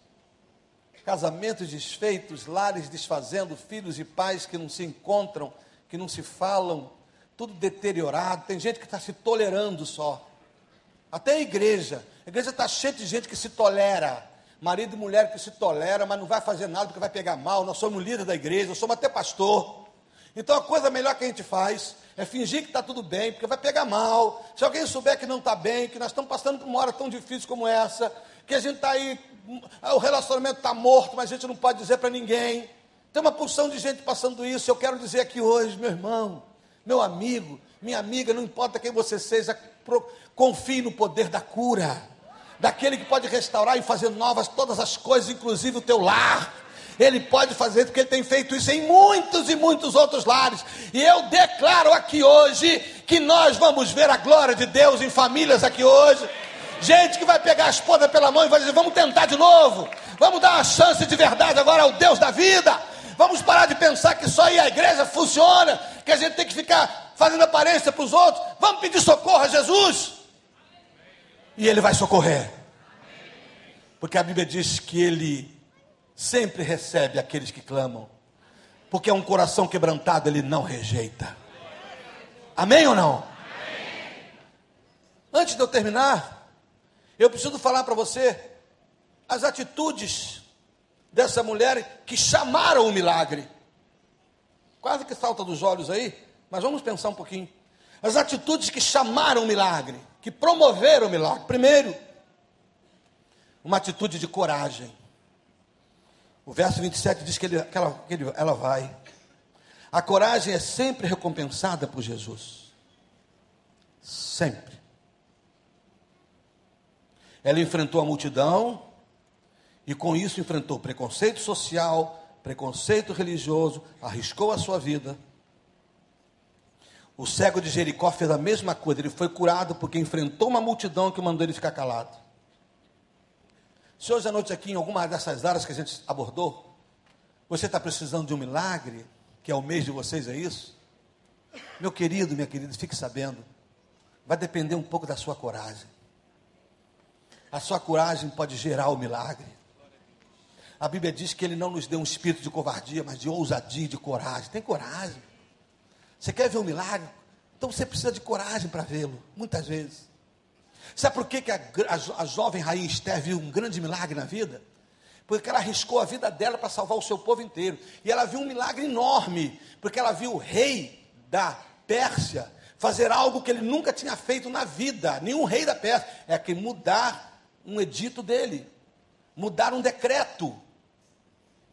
Casamentos desfeitos, lares desfazendo, filhos e pais que não se encontram, que não se falam, tudo deteriorado. Tem gente que está se tolerando só. Até a igreja. A igreja está cheia de gente que se tolera. Marido e mulher que se tolera, mas não vai fazer nada porque vai pegar mal. Nós somos líder da igreja, somos até pastor. Então a coisa melhor que a gente faz é fingir que está tudo bem, porque vai pegar mal. Se alguém souber que não está bem, que nós estamos passando por uma hora tão difícil como essa, que a gente está aí, o relacionamento está morto, mas a gente não pode dizer para ninguém. Tem uma porção de gente passando isso. Eu quero dizer aqui hoje, meu irmão, meu amigo, minha amiga, não importa quem você seja, confie no poder da cura, daquele que pode restaurar e fazer novas todas as coisas, inclusive o teu lar. Ele pode fazer porque ele tem feito isso em muitos e muitos outros lares. E eu declaro aqui hoje que nós vamos ver a glória de Deus em famílias aqui hoje. Gente que vai pegar a esposa pela mão e vai dizer: vamos tentar de novo, vamos dar uma chance de verdade agora ao Deus da vida. Vamos parar de pensar que só aí a igreja funciona, que a gente tem que ficar fazendo aparência para os outros. Vamos pedir socorro a Jesus. E Ele vai socorrer. Porque a Bíblia diz que Ele sempre recebe aqueles que clamam, porque é um coração quebrantado, ele não rejeita. Amém ou não? Antes de eu terminar, eu preciso falar para você as atitudes dessa mulher que chamaram o milagre. Quase que salta dos olhos aí, mas vamos pensar um pouquinho. As atitudes que chamaram o milagre, que promoveram o milagre. Primeiro, uma atitude de coragem. O verso 27 diz que, ele, que, ela, que ele, ela vai. A coragem é sempre recompensada por Jesus. Sempre. Ela enfrentou a multidão e com isso enfrentou preconceito social, preconceito religioso, arriscou a sua vida. O cego de Jericó fez a mesma coisa, ele foi curado porque enfrentou uma multidão que mandou ele ficar calado. Se hoje à noite aqui, em alguma dessas áreas que a gente abordou, você está precisando de um milagre, que é o mês de vocês, é isso? Meu querido, minha querida, fique sabendo, vai depender um pouco da sua coragem. A sua coragem pode gerar o milagre. A Bíblia diz que Ele não nos deu um espírito de covardia, mas de ousadia de coragem. Tem coragem. Você quer ver um milagre? Então você precisa de coragem para vê-lo, muitas vezes. Sabe por que, que a, a, a jovem rainha Esther viu um grande milagre na vida? Porque ela arriscou a vida dela para salvar o seu povo inteiro. E ela viu um milagre enorme, porque ela viu o rei da Pérsia fazer algo que ele nunca tinha feito na vida. Nenhum rei da Pérsia. É que mudar um edito dele, mudar um decreto.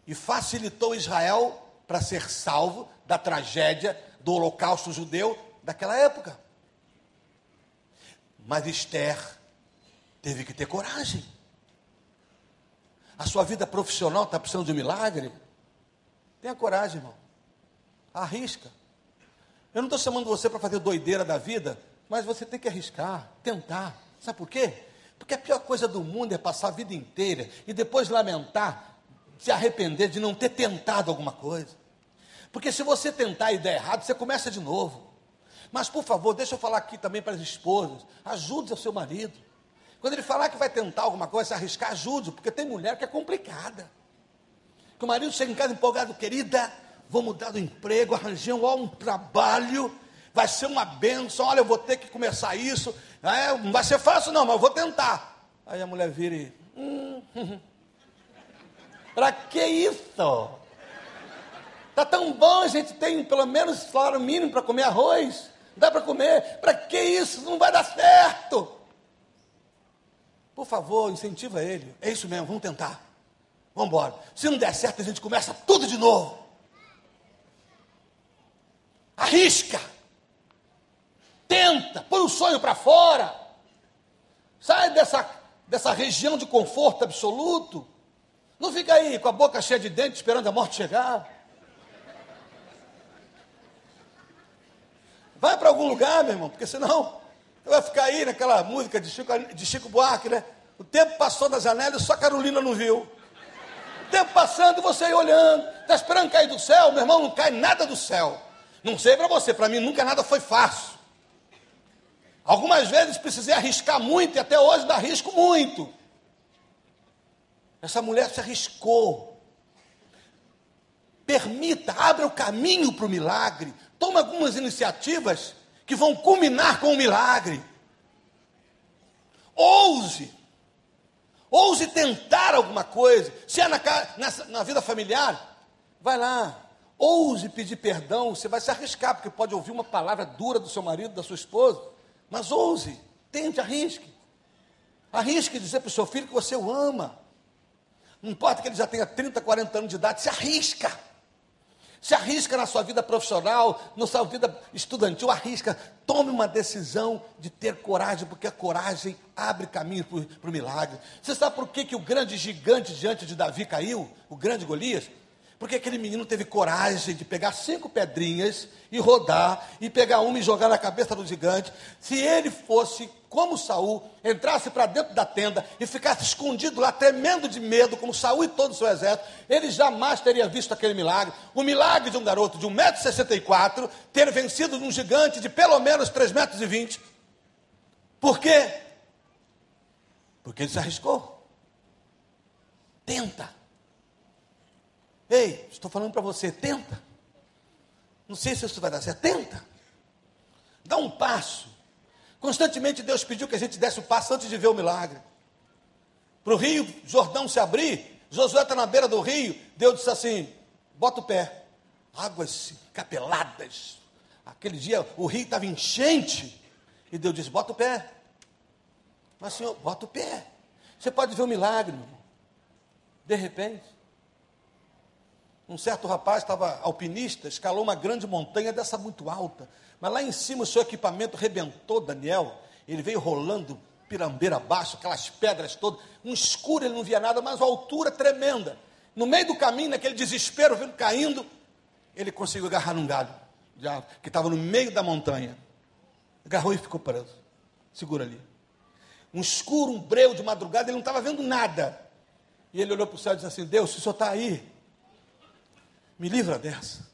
E facilitou Israel para ser salvo da tragédia do holocausto judeu daquela época. Mas Esther teve que ter coragem. A sua vida profissional está precisando de um milagre? Tenha coragem, irmão. Arrisca. Eu não estou chamando você para fazer doideira da vida, mas você tem que arriscar, tentar. Sabe por quê? Porque a pior coisa do mundo é passar a vida inteira e depois lamentar, se arrepender de não ter tentado alguma coisa. Porque se você tentar e der errado, você começa de novo. Mas, por favor, deixa eu falar aqui também para as esposas: ajude o seu marido. Quando ele falar que vai tentar alguma coisa, se arriscar, ajude, porque tem mulher que é complicada. Que o marido chega em casa empolgado, querida, vou mudar do emprego, arranjei um, um trabalho, vai ser uma benção, olha, eu vou ter que começar isso. É, não vai ser fácil não, mas eu vou tentar. Aí a mulher vira e. Hum. Para que isso? Tá tão bom, a gente tem pelo menos salário mínimo para comer arroz. Dá para comer. Para que isso? Não vai dar certo. Por favor, incentiva ele. É isso mesmo, vamos tentar. Vamos embora. Se não der certo, a gente começa tudo de novo. Arrisca. Tenta. Põe o sonho para fora. Sai dessa, dessa região de conforto absoluto. Não fica aí com a boca cheia de dentes esperando a morte chegar. Vai para algum lugar, meu irmão, porque senão você vai ficar aí naquela música de Chico, de Chico Buarque, né? O tempo passou na janela e só Carolina não viu. O tempo passando você aí olhando. Está esperando cair do céu? Meu irmão, não cai nada do céu. Não sei para você, para mim nunca nada foi fácil. Algumas vezes precisei arriscar muito e até hoje arrisco muito. Essa mulher se arriscou. Permita, abra o caminho para o milagre. Toma algumas iniciativas que vão culminar com o milagre. Ouse. Ouse tentar alguma coisa. Se é na, na vida familiar, vai lá. Ouse pedir perdão. Você vai se arriscar, porque pode ouvir uma palavra dura do seu marido, da sua esposa. Mas ouse. Tente, arrisque. Arrisque dizer para o seu filho que você o ama. Não importa que ele já tenha 30, 40 anos de idade, se arrisca. Se arrisca na sua vida profissional, na sua vida estudantil, arrisca. Tome uma decisão de ter coragem, porque a coragem abre caminho para o milagre. Você sabe por que, que o grande gigante diante de Davi caiu? O grande Golias? Porque aquele menino teve coragem de pegar cinco pedrinhas e rodar, e pegar uma e jogar na cabeça do gigante. Se ele fosse como Saul, entrasse para dentro da tenda e ficasse escondido lá, tremendo de medo, como Saul e todo o seu exército, ele jamais teria visto aquele milagre. O milagre de um garoto de 1,64m ter vencido um gigante de pelo menos 3,20 metros. Por quê? Porque ele se arriscou. Tenta. Ei, estou falando para você, tenta. Não sei se isso vai dar certo, tenta. Dá um passo. Constantemente Deus pediu que a gente desse o passo antes de ver o milagre. Para o rio Jordão se abrir, Josué está na beira do rio, Deus disse assim: bota o pé. Águas capeladas. Aquele dia o rio estava enchente. E Deus disse: bota o pé. Mas Senhor, bota o pé. Você pode ver o milagre, meu irmão. De repente. Um certo rapaz estava alpinista, escalou uma grande montanha dessa muito alta, mas lá em cima o seu equipamento rebentou, Daniel. Ele veio rolando pirambeira abaixo, aquelas pedras todas, um escuro, ele não via nada, mas uma altura tremenda. No meio do caminho, naquele desespero, vendo caindo, ele conseguiu agarrar num galho que estava no meio da montanha. Agarrou e ficou preso. Segura ali. Um escuro, um breu de madrugada, ele não estava vendo nada. E ele olhou para o céu e disse assim: Deus, se o senhor está aí, me livra dessa.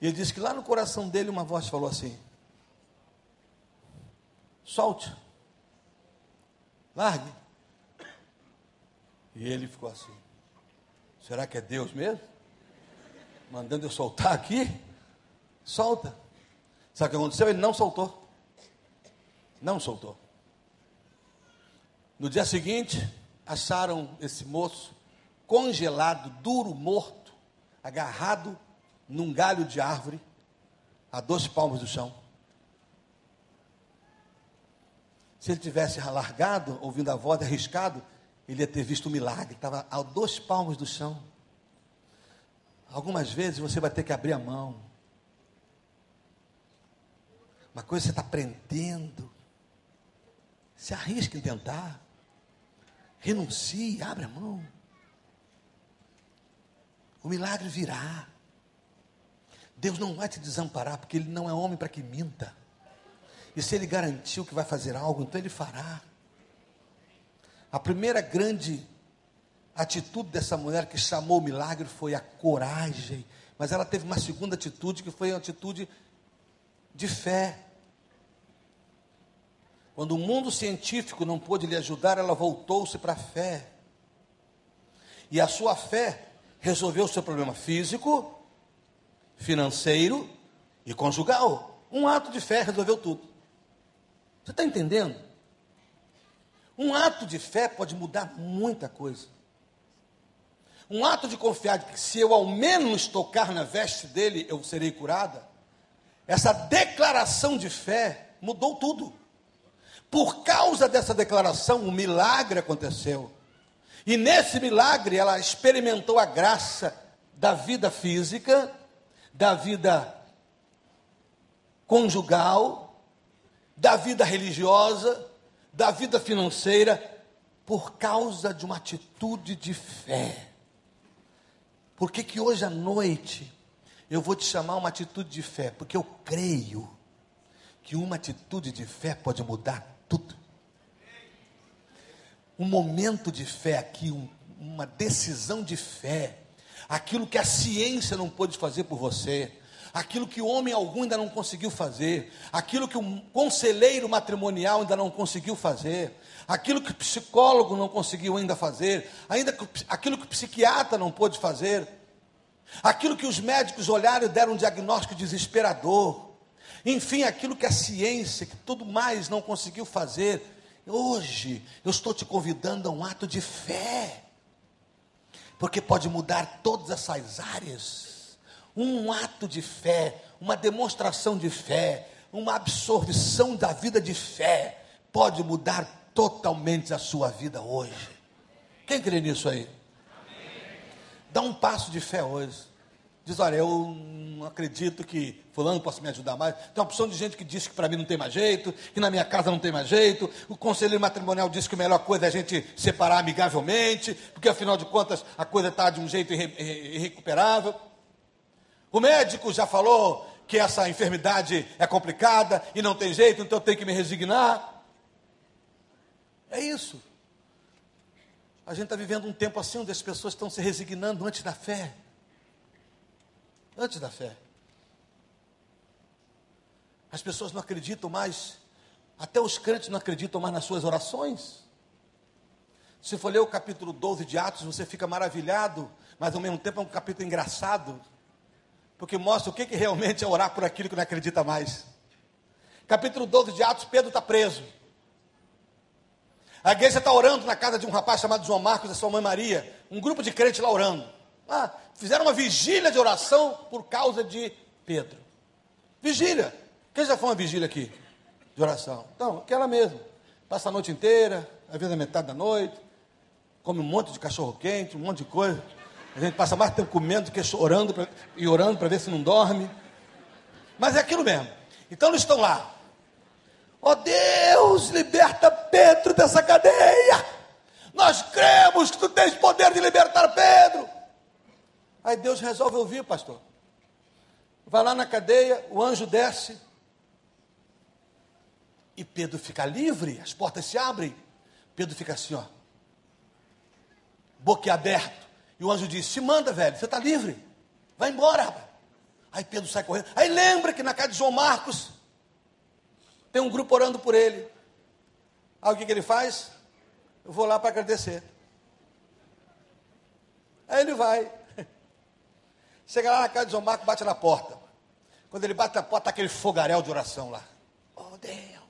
E ele disse que lá no coração dele uma voz falou assim: solte, largue. E ele ficou assim: será que é Deus mesmo? Mandando eu soltar aqui? Solta. Sabe o que aconteceu? Ele não soltou. Não soltou. No dia seguinte, acharam esse moço congelado, duro, morto agarrado num galho de árvore, a dois palmos do chão. Se ele tivesse largado, ouvindo a voz, arriscado, ele ia ter visto o milagre, estava a dois palmos do chão. Algumas vezes você vai ter que abrir a mão. Uma coisa você está aprendendo. Se arrisca em tentar. Renuncie, abre a mão. O milagre virá. Deus não vai te desamparar, porque Ele não é homem para que minta. E se Ele garantiu que vai fazer algo, então Ele fará. A primeira grande atitude dessa mulher que chamou o milagre foi a coragem. Mas ela teve uma segunda atitude, que foi a atitude de fé. Quando o mundo científico não pôde lhe ajudar, ela voltou-se para a fé. E a sua fé resolveu o seu problema físico, financeiro e conjugal. Um ato de fé resolveu tudo. Você está entendendo? Um ato de fé pode mudar muita coisa. Um ato de confiar de que se eu ao menos tocar na veste dele, eu serei curada. Essa declaração de fé mudou tudo. Por causa dessa declaração, um milagre aconteceu. E nesse milagre, ela experimentou a graça da vida física, da vida conjugal, da vida religiosa, da vida financeira, por causa de uma atitude de fé. Por que, que hoje à noite eu vou te chamar uma atitude de fé? Porque eu creio que uma atitude de fé pode mudar tudo. Um momento de fé aqui, um, uma decisão de fé, aquilo que a ciência não pôde fazer por você, aquilo que homem algum ainda não conseguiu fazer, aquilo que um conselheiro matrimonial ainda não conseguiu fazer, aquilo que o psicólogo não conseguiu ainda fazer, ainda que, aquilo que o psiquiatra não pôde fazer, aquilo que os médicos olharam e deram um diagnóstico desesperador, enfim, aquilo que a ciência, que tudo mais não conseguiu fazer, hoje eu estou te convidando a um ato de fé, porque pode mudar todas essas áreas. Um ato de fé, uma demonstração de fé, uma absorção da vida de fé, pode mudar totalmente a sua vida hoje. Quem crê nisso aí? Dá um passo de fé hoje. Diz, olha, eu não acredito que fulano possa me ajudar mais. Tem uma opção de gente que diz que para mim não tem mais jeito, que na minha casa não tem mais jeito. O conselheiro matrimonial diz que a melhor coisa é a gente separar amigavelmente, porque afinal de contas a coisa está de um jeito irre irrecuperável. O médico já falou que essa enfermidade é complicada e não tem jeito, então eu tenho que me resignar. É isso. A gente está vivendo um tempo assim onde as pessoas estão se resignando antes da fé antes da fé. As pessoas não acreditam mais, até os crentes não acreditam mais nas suas orações. Se for ler o capítulo 12 de Atos, você fica maravilhado, mas ao mesmo tempo é um capítulo engraçado, porque mostra o que, que realmente é orar por aquilo que não acredita mais. Capítulo 12 de Atos, Pedro está preso. A igreja está orando na casa de um rapaz chamado João Marcos e sua mãe Maria, um grupo de crentes lá orando. Ah, fizeram uma vigília de oração por causa de Pedro. Vigília. Quem já foi uma vigília aqui? De oração. Então, aquela mesmo. Passa a noite inteira, às vezes a metade da noite, come um monte de cachorro quente, um monte de coisa. A gente passa mais tempo comendo do que orando pra, e orando para ver se não dorme. Mas é aquilo mesmo. Então eles estão lá. Ó oh, Deus, liberta Pedro dessa cadeia. Nós cremos que tu tens poder de libertar Pedro. Aí Deus resolve ouvir, pastor. Vai lá na cadeia, o anjo desce. E Pedro fica livre, as portas se abrem. Pedro fica assim, ó. Boquiaberto. E o anjo diz: Se manda, velho, você está livre. Vai embora, rapaz. Aí Pedro sai correndo. Aí lembra que na casa de João Marcos tem um grupo orando por ele. Aí o que, que ele faz? Eu vou lá para agradecer. Aí ele vai. Chega lá na casa de João Marco, bate na porta. Quando ele bate na porta, tá aquele fogaréu de oração lá. Oh Deus,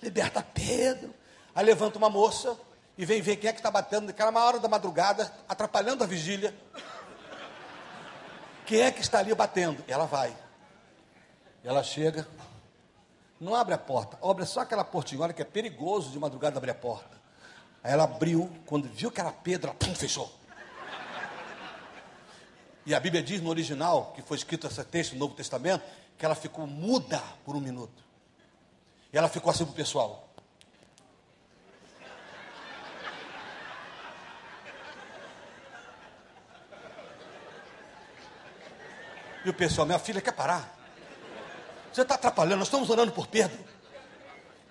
liberta Pedro. Aí levanta uma moça e vem ver quem é que está batendo naquela hora da madrugada, atrapalhando a vigília. Quem é que está ali batendo? Ela vai. Ela chega, não abre a porta, abre só aquela portinha, olha que é perigoso de madrugada abrir a porta. Aí ela abriu, quando viu que era Pedro, ela pum, fechou. E a Bíblia diz no original, que foi escrito esse texto no Novo Testamento, que ela ficou muda por um minuto. E ela ficou assim para o pessoal. E o pessoal, minha filha quer parar. Você está atrapalhando, nós estamos orando por Pedro.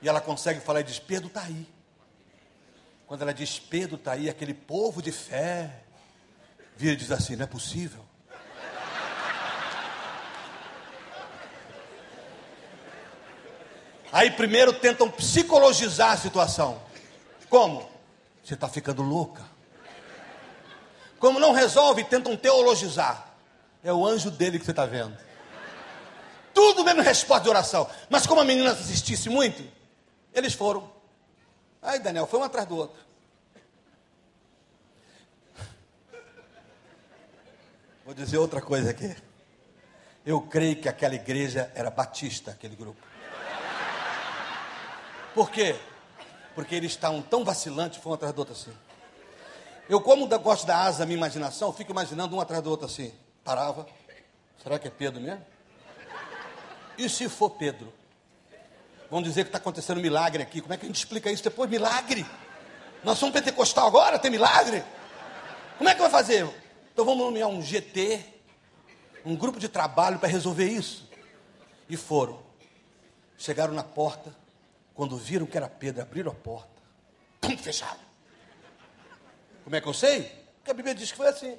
E ela consegue falar e diz: Pedro está aí. Quando ela diz Pedro está aí, aquele povo de fé, vira e diz assim: não é possível. Aí primeiro tentam psicologizar a situação. Como? Você está ficando louca. Como não resolve, tentam teologizar. É o anjo dele que você está vendo. Tudo menos resposta de oração. Mas como a menina assistisse muito, eles foram. Aí Daniel foi um atrás do outro. Vou dizer outra coisa aqui. Eu creio que aquela igreja era batista, aquele grupo. Por quê? Porque eles estavam tão vacilantes, foi um atrás do outro assim. Eu, como gosto da asa da minha imaginação, fico imaginando um atrás do outro assim. Parava. Será que é Pedro mesmo? E se for Pedro? Vão dizer que está acontecendo um milagre aqui. Como é que a gente explica isso depois? Milagre? Nós somos pentecostal agora? Tem milagre? Como é que vai fazer? Então vamos nomear um GT, um grupo de trabalho para resolver isso. E foram. Chegaram na porta. Quando viram que era Pedro, abriram a porta. Pum, fecharam. Como é que eu sei? Porque a Bíblia diz que foi assim.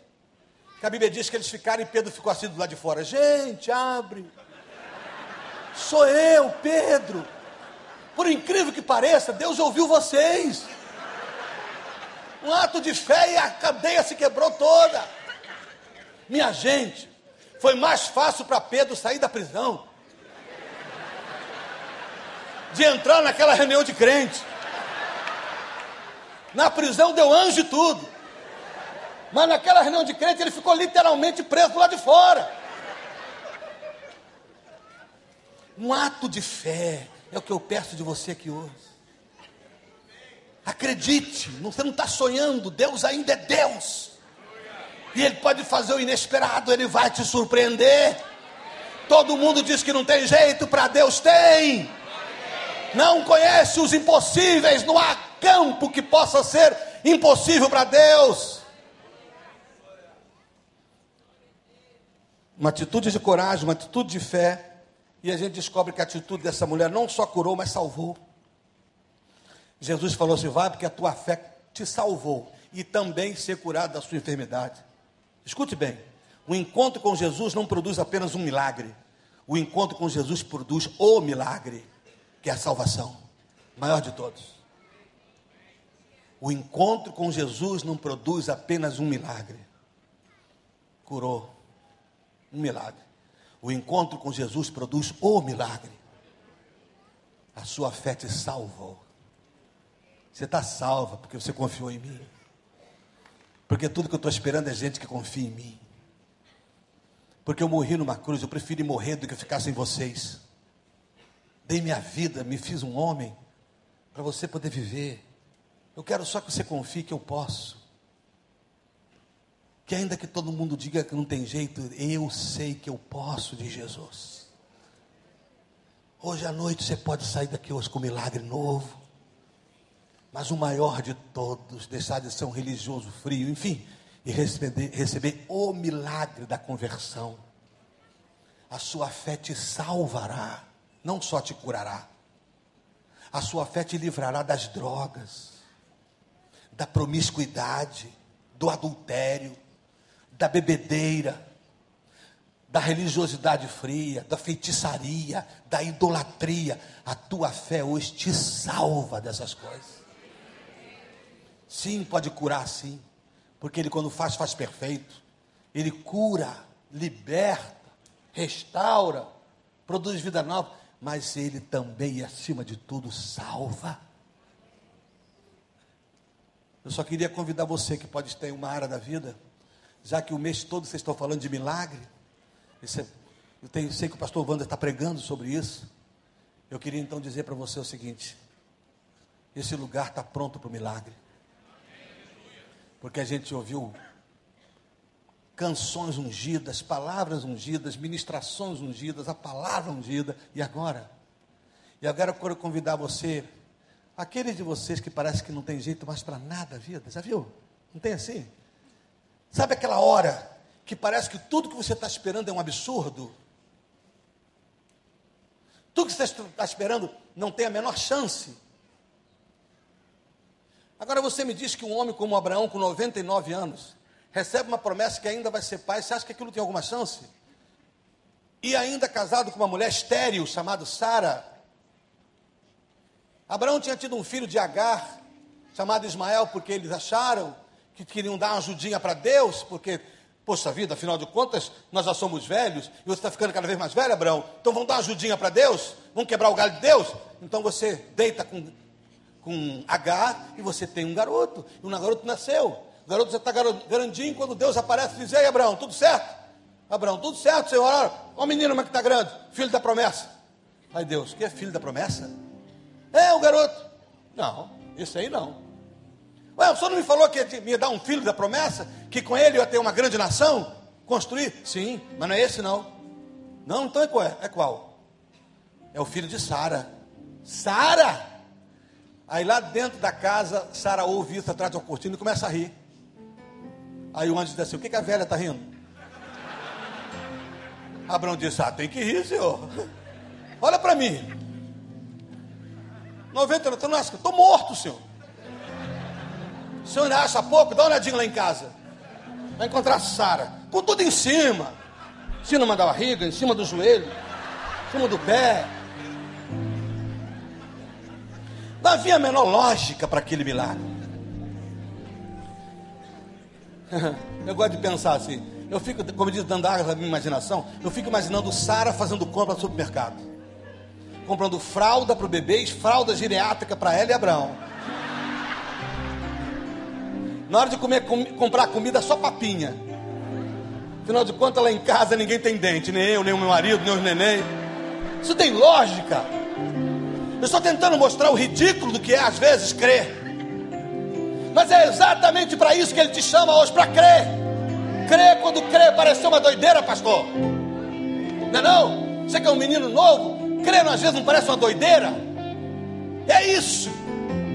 Que a Bíblia diz que eles ficaram e Pedro ficou assim do lado de fora. Gente, abre. Sou eu, Pedro. Por incrível que pareça, Deus ouviu vocês. Um ato de fé e a cadeia se quebrou toda. Minha gente, foi mais fácil para Pedro sair da prisão de entrar naquela reunião de crente. Na prisão deu anjo e tudo. Mas naquela reunião de crente ele ficou literalmente preso lá de fora. Um ato de fé é o que eu peço de você aqui hoje. Acredite, você não está sonhando, Deus ainda é Deus. E Ele pode fazer o inesperado, Ele vai te surpreender. Todo mundo diz que não tem jeito, para Deus tem. Não conhece os impossíveis, não há campo que possa ser impossível para Deus. Uma atitude de coragem, uma atitude de fé, e a gente descobre que a atitude dessa mulher não só curou, mas salvou. Jesus falou assim: vai, porque a tua fé te salvou, e também ser curado da sua enfermidade. Escute bem: o encontro com Jesus não produz apenas um milagre, o encontro com Jesus produz o milagre, que é a salvação, maior de todos. O encontro com Jesus não produz apenas um milagre, curou, um milagre. O encontro com Jesus produz o milagre. A sua fé te salvou. Você está salva porque você confiou em mim. Porque tudo que eu estou esperando é gente que confia em mim. Porque eu morri numa cruz, eu preferi morrer do que ficar sem vocês. Dei minha vida, me fiz um homem, para você poder viver. Eu quero só que você confie que eu posso. Que ainda que todo mundo diga que não tem jeito, eu sei que eu posso de Jesus. Hoje à noite você pode sair daqui hoje com um milagre novo. Mas o maior de todos, deixar de ser um religioso frio, enfim, e receber, receber o milagre da conversão. A sua fé te salvará, não só te curará. A sua fé te livrará das drogas, da promiscuidade, do adultério, da bebedeira, da religiosidade fria, da feitiçaria, da idolatria. A tua fé hoje te salva dessas coisas. Sim, pode curar sim. Porque ele quando faz, faz perfeito. Ele cura, liberta, restaura, produz vida nova, mas ele também, acima de tudo, salva. Eu só queria convidar você que pode ter uma área da vida, já que o mês todo vocês estão falando de milagre. É, eu tenho, sei que o pastor Wanda está pregando sobre isso. Eu queria então dizer para você o seguinte: esse lugar está pronto para o milagre porque a gente ouviu canções ungidas, palavras ungidas, ministrações ungidas, a palavra ungida, e agora? E agora eu quero convidar você, aqueles de vocês que parece que não tem jeito mais para nada a vida, já viu? Não tem assim? Sabe aquela hora que parece que tudo que você está esperando é um absurdo? Tudo que você está esperando não tem a menor chance. Agora você me diz que um homem como Abraão, com 99 anos, recebe uma promessa que ainda vai ser pai, você acha que aquilo tem alguma chance? E ainda casado com uma mulher estéril chamada Sara. Abraão tinha tido um filho de Agar, chamado Ismael, porque eles acharam que queriam dar uma ajudinha para Deus, porque, poxa vida, afinal de contas, nós já somos velhos, e você está ficando cada vez mais velho, Abraão, então vamos dar uma ajudinha para Deus? Vamos quebrar o galho de Deus? Então você deita com, com H e você tem um garoto, e um garoto nasceu. O garoto já está grandinho, quando Deus aparece diz, ei Abraão, tudo certo? Abraão, tudo certo, Senhor? Olha o menino como é que está grande, filho da promessa. Aí Deus, que é filho da promessa? É, o garoto. Não, isso aí não. Ué, o senhor não me falou que me ia dar um filho da promessa? Que com ele eu ia ter uma grande nação? Construir? Sim, mas não é esse não. Não, então é qual? É, é qual? É o filho de Sara. Sara! Aí lá dentro da casa, Sara ouve isso atrás da cortina e começa a rir. Aí o anjo diz assim: O que, que a velha está rindo? Abraão disse: Ah, tem que rir, senhor. Olha para mim. 90 anos, não estou morto, senhor. O senhor acha pouco? Dá uma olhadinha lá em casa. Vai encontrar Sara, com tudo em cima. Em cima da barriga, em cima do joelho, em cima do pé. Não havia a menor lógica para aquele milagre. Eu gosto de pensar assim. Eu fico, como diz, águas à minha imaginação. Eu fico imaginando Sara fazendo compra no supermercado. Comprando fralda para o bebê, fralda geriátrica para ela e Abraão. Na hora de comer, com, comprar comida, só papinha. Afinal de contas, lá em casa ninguém tem dente, nem eu, nem o meu marido, nem os neném. Isso tem lógica. Eu estou tentando mostrar o ridículo do que é, às vezes, crer. Mas é exatamente para isso que ele te chama hoje para crer. Crer quando crer pareceu uma doideira, pastor. Não é não? Você que é um menino novo, crer às vezes não parece uma doideira? É isso.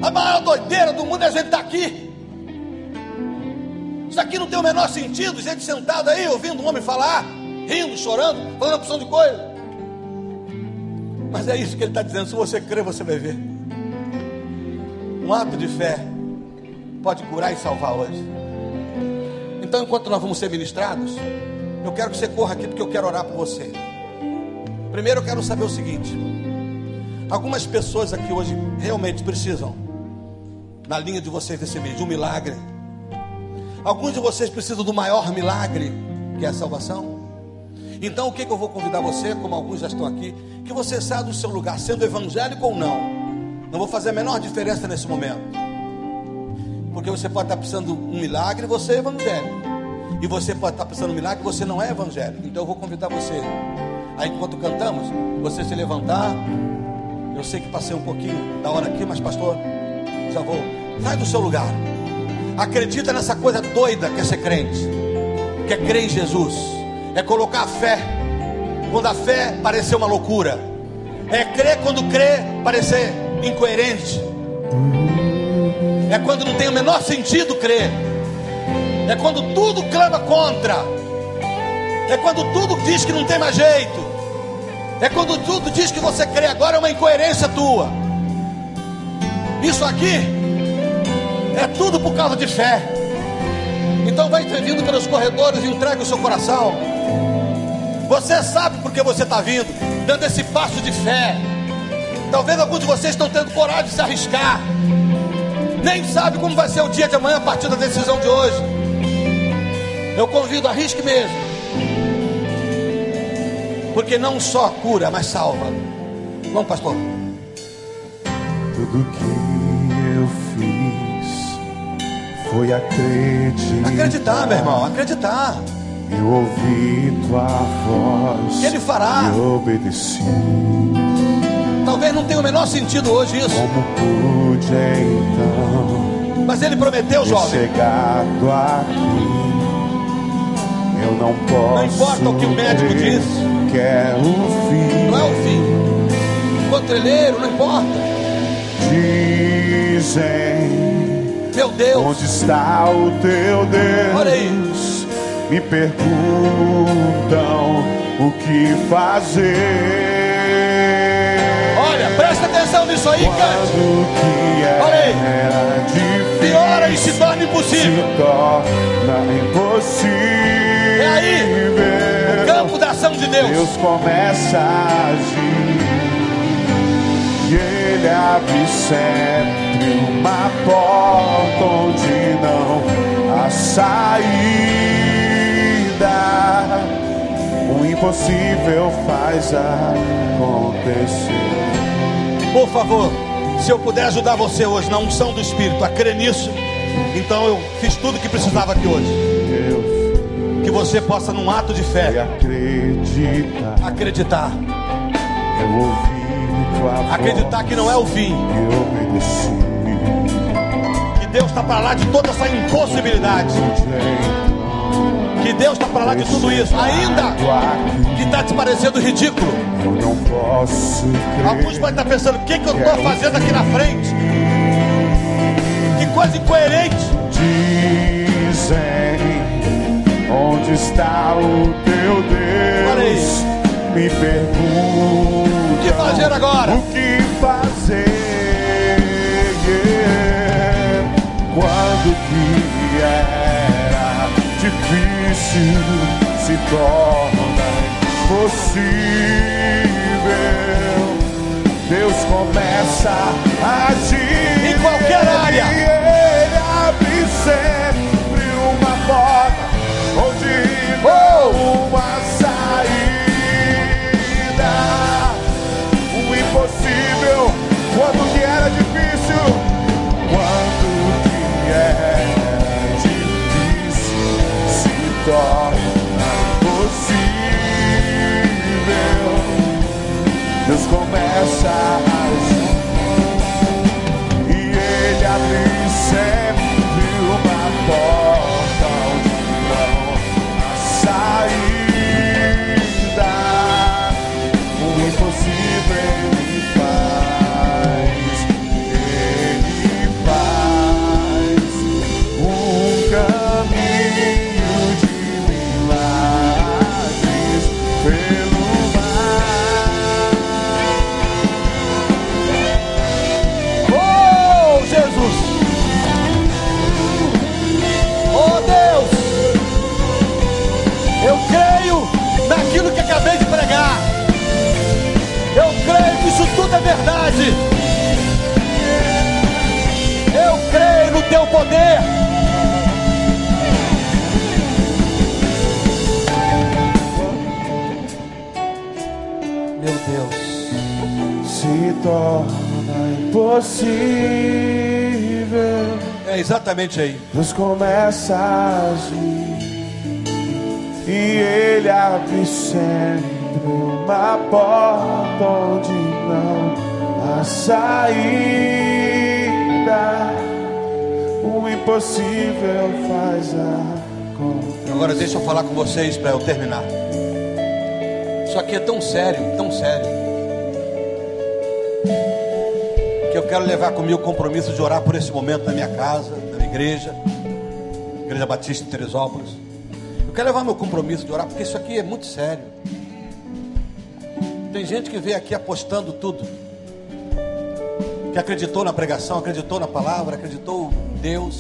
A maior doideira do mundo é a gente estar tá aqui. Isso aqui não tem o menor sentido, gente sentada aí, ouvindo um homem falar, rindo, chorando, falando opção de coisa. Mas é isso que ele está dizendo: se você crer, você vai ver. Um ato de fé pode curar e salvar hoje. Então, enquanto nós vamos ser ministrados, eu quero que você corra aqui porque eu quero orar por você. Primeiro, eu quero saber o seguinte: algumas pessoas aqui hoje realmente precisam, na linha de vocês desse mês, de um milagre Alguns de vocês precisam do maior milagre, que é a salvação. Então, o que, que eu vou convidar você, como alguns já estão aqui, que você saia do seu lugar, sendo evangélico ou não. Não vou fazer a menor diferença nesse momento. Porque você pode estar precisando de um milagre você é evangélico. E você pode estar precisando de um milagre você não é evangélico. Então eu vou convidar você. Aí enquanto cantamos, você se levantar. Eu sei que passei um pouquinho da hora aqui, mas pastor, já vou. Sai do seu lugar. Acredita nessa coisa doida que é ser crente, que é crer em Jesus, é colocar a fé, quando a fé parecer uma loucura, é crer quando crer parecer incoerente, é quando não tem o menor sentido crer, é quando tudo clama contra, é quando tudo diz que não tem mais jeito, é quando tudo diz que você crê agora é uma incoerência tua. Isso aqui é tudo por causa de fé. Então vai vindo pelos corredores e entregue o seu coração. Você sabe porque você está vindo, dando esse passo de fé. Talvez alguns de vocês estão tendo coragem de se arriscar. Nem sabe como vai ser o dia de amanhã a partir da decisão de hoje. Eu convido, arrisque mesmo. Porque não só cura, mas salva. Vamos, pastor. Tudo que eu fiz foi acreditar. Acreditar, meu irmão, acreditar. Eu ouvi tua voz. Que ele fará. E obedeci. Talvez não tenha o menor sentido hoje isso. Como pude então. Mas ele prometeu, jovem. Chegado aqui. Eu não posso. Não importa o que o médico diz. Que é o fim. Não é o fim. Contreleiro, não importa. Dizem meu Deus. Onde está o teu Deus? Olha aí. Me perguntam o que fazer. Nisso aí, cante. Olha aí. Difícil, Piora e se torna impossível. Se torna impossível. É aí o campo da ação de Deus. Deus começa a agir. E ele abre sempre uma porta onde não a saída. O impossível faz acontecer. Por favor, se eu puder ajudar você hoje na unção do Espírito a crer nisso, então eu fiz tudo que precisava aqui hoje. Deus, Que você possa, num ato de fé, acredita. acreditar. Eu ouvi tua voz Acreditar que não é o fim. obedeci. Que Deus está para lá de toda essa impossibilidade. Que Deus está para lá de tudo isso. Ainda que está te parecendo ridículo. Alguns podem estar pensando: o que, que eu estou fazendo aqui na frente? Que coisa incoerente. Dizem onde está o teu. Deus? Me perguntam O que fazer agora? O que fazer? Quando que difícil se torna possível. Deus começa a agir Em qualquer área. E ele abre sempre uma porta onde não há saída. O impossível quando que era difícil. Se poder. Meu Deus. se torna impossível. É exatamente aí. Deus começa a agir e Ele abre sempre uma porta onde não há saída. Impossível faz acontecer. Agora deixa eu falar com vocês para eu terminar. Isso aqui é tão sério, tão sério, que eu quero levar comigo o compromisso de orar por esse momento na minha casa, na minha igreja, Igreja Batista de Teresópolis. Eu quero levar meu compromisso de orar, porque isso aqui é muito sério. Tem gente que veio aqui apostando tudo, que acreditou na pregação, acreditou na palavra, acreditou em Deus,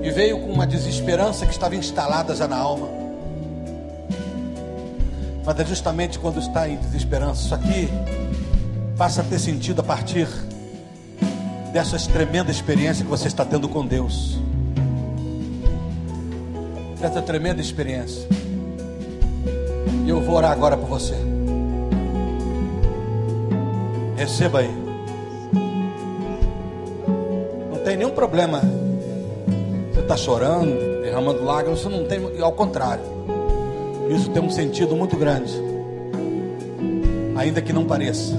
e veio com uma desesperança que estava instalada já na alma. Mas é justamente quando está em desesperança. Isso aqui passa a ter sentido a partir dessas tremendas experiências que você está tendo com Deus. Dessa tremenda experiência. E eu vou orar agora por você. Receba aí. Tem nenhum problema. Você está chorando, derramando lágrimas, você não tem, ao contrário. Isso tem um sentido muito grande. Ainda que não pareça.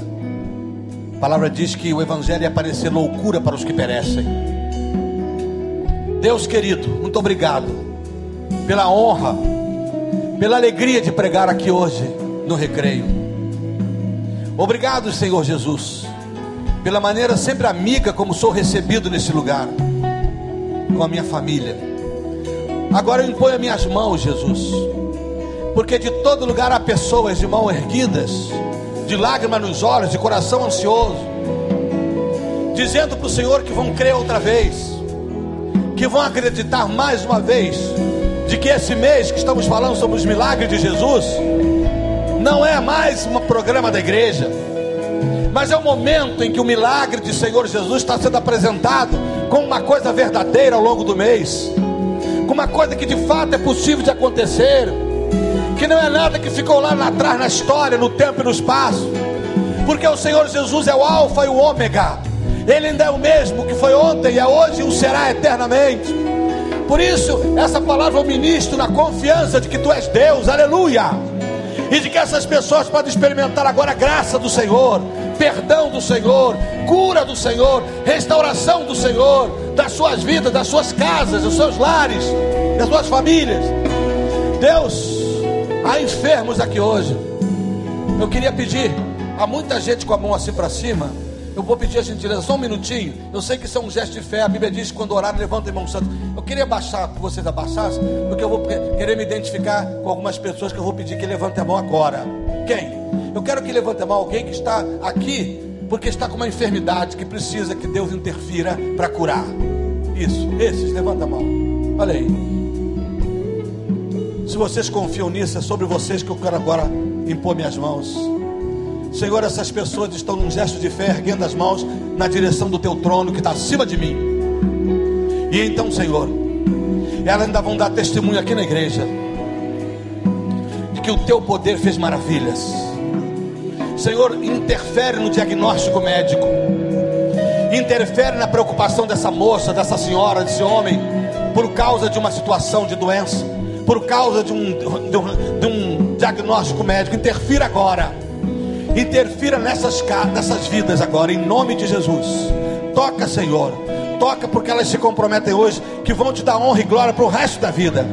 A palavra diz que o evangelho ia parecer loucura para os que perecem. Deus querido, muito obrigado pela honra, pela alegria de pregar aqui hoje no recreio. Obrigado, Senhor Jesus, pela maneira sempre amiga como sou recebido nesse lugar, com a minha família. Agora eu imponho as minhas mãos, Jesus, porque de todo lugar há pessoas de mãos erguidas, de lágrimas nos olhos, de coração ansioso, dizendo para o Senhor que vão crer outra vez, que vão acreditar mais uma vez, de que esse mês que estamos falando sobre os milagres de Jesus, não é mais um programa da igreja, mas é o momento em que o milagre de Senhor Jesus está sendo apresentado como uma coisa verdadeira ao longo do mês, como uma coisa que de fato é possível de acontecer, que não é nada que ficou lá atrás na história, no tempo e no espaço, porque o Senhor Jesus é o Alfa e o Ômega, Ele ainda é o mesmo que foi ontem, é hoje e o será eternamente. Por isso, essa palavra eu ministro na confiança de que Tu és Deus, aleluia. E de que essas pessoas podem experimentar agora a graça do Senhor, perdão do Senhor, cura do Senhor, restauração do Senhor, das suas vidas, das suas casas, dos seus lares, das suas famílias. Deus, há enfermos aqui hoje. Eu queria pedir a muita gente com a mão assim para cima. Eu vou pedir a gentileza, só um minutinho. Eu sei que isso é um gesto de fé. A Bíblia diz que quando orar, levanta a mão santo. Eu queria baixar, que vocês abaixassem, porque eu vou querer me identificar com algumas pessoas que eu vou pedir que levantem a mão agora. Quem? Eu quero que levante a mão alguém que está aqui, porque está com uma enfermidade que precisa que Deus interfira para curar. Isso, esses, levanta a mão. Olha aí. Se vocês confiam nisso, é sobre vocês que eu quero agora impor minhas mãos. Senhor, essas pessoas estão num gesto de fé, erguendo as mãos na direção do teu trono que está acima de mim. E então, Senhor, elas ainda vão dar testemunho aqui na igreja que o teu poder fez maravilhas. Senhor, interfere no diagnóstico médico, interfere na preocupação dessa moça, dessa senhora, desse homem, por causa de uma situação de doença, por causa de um, de um, de um diagnóstico médico. Interfira agora Interfira nessas, nessas vidas agora, em nome de Jesus. Toca, Senhor. Toca porque elas se comprometem hoje que vão te dar honra e glória para o resto da vida.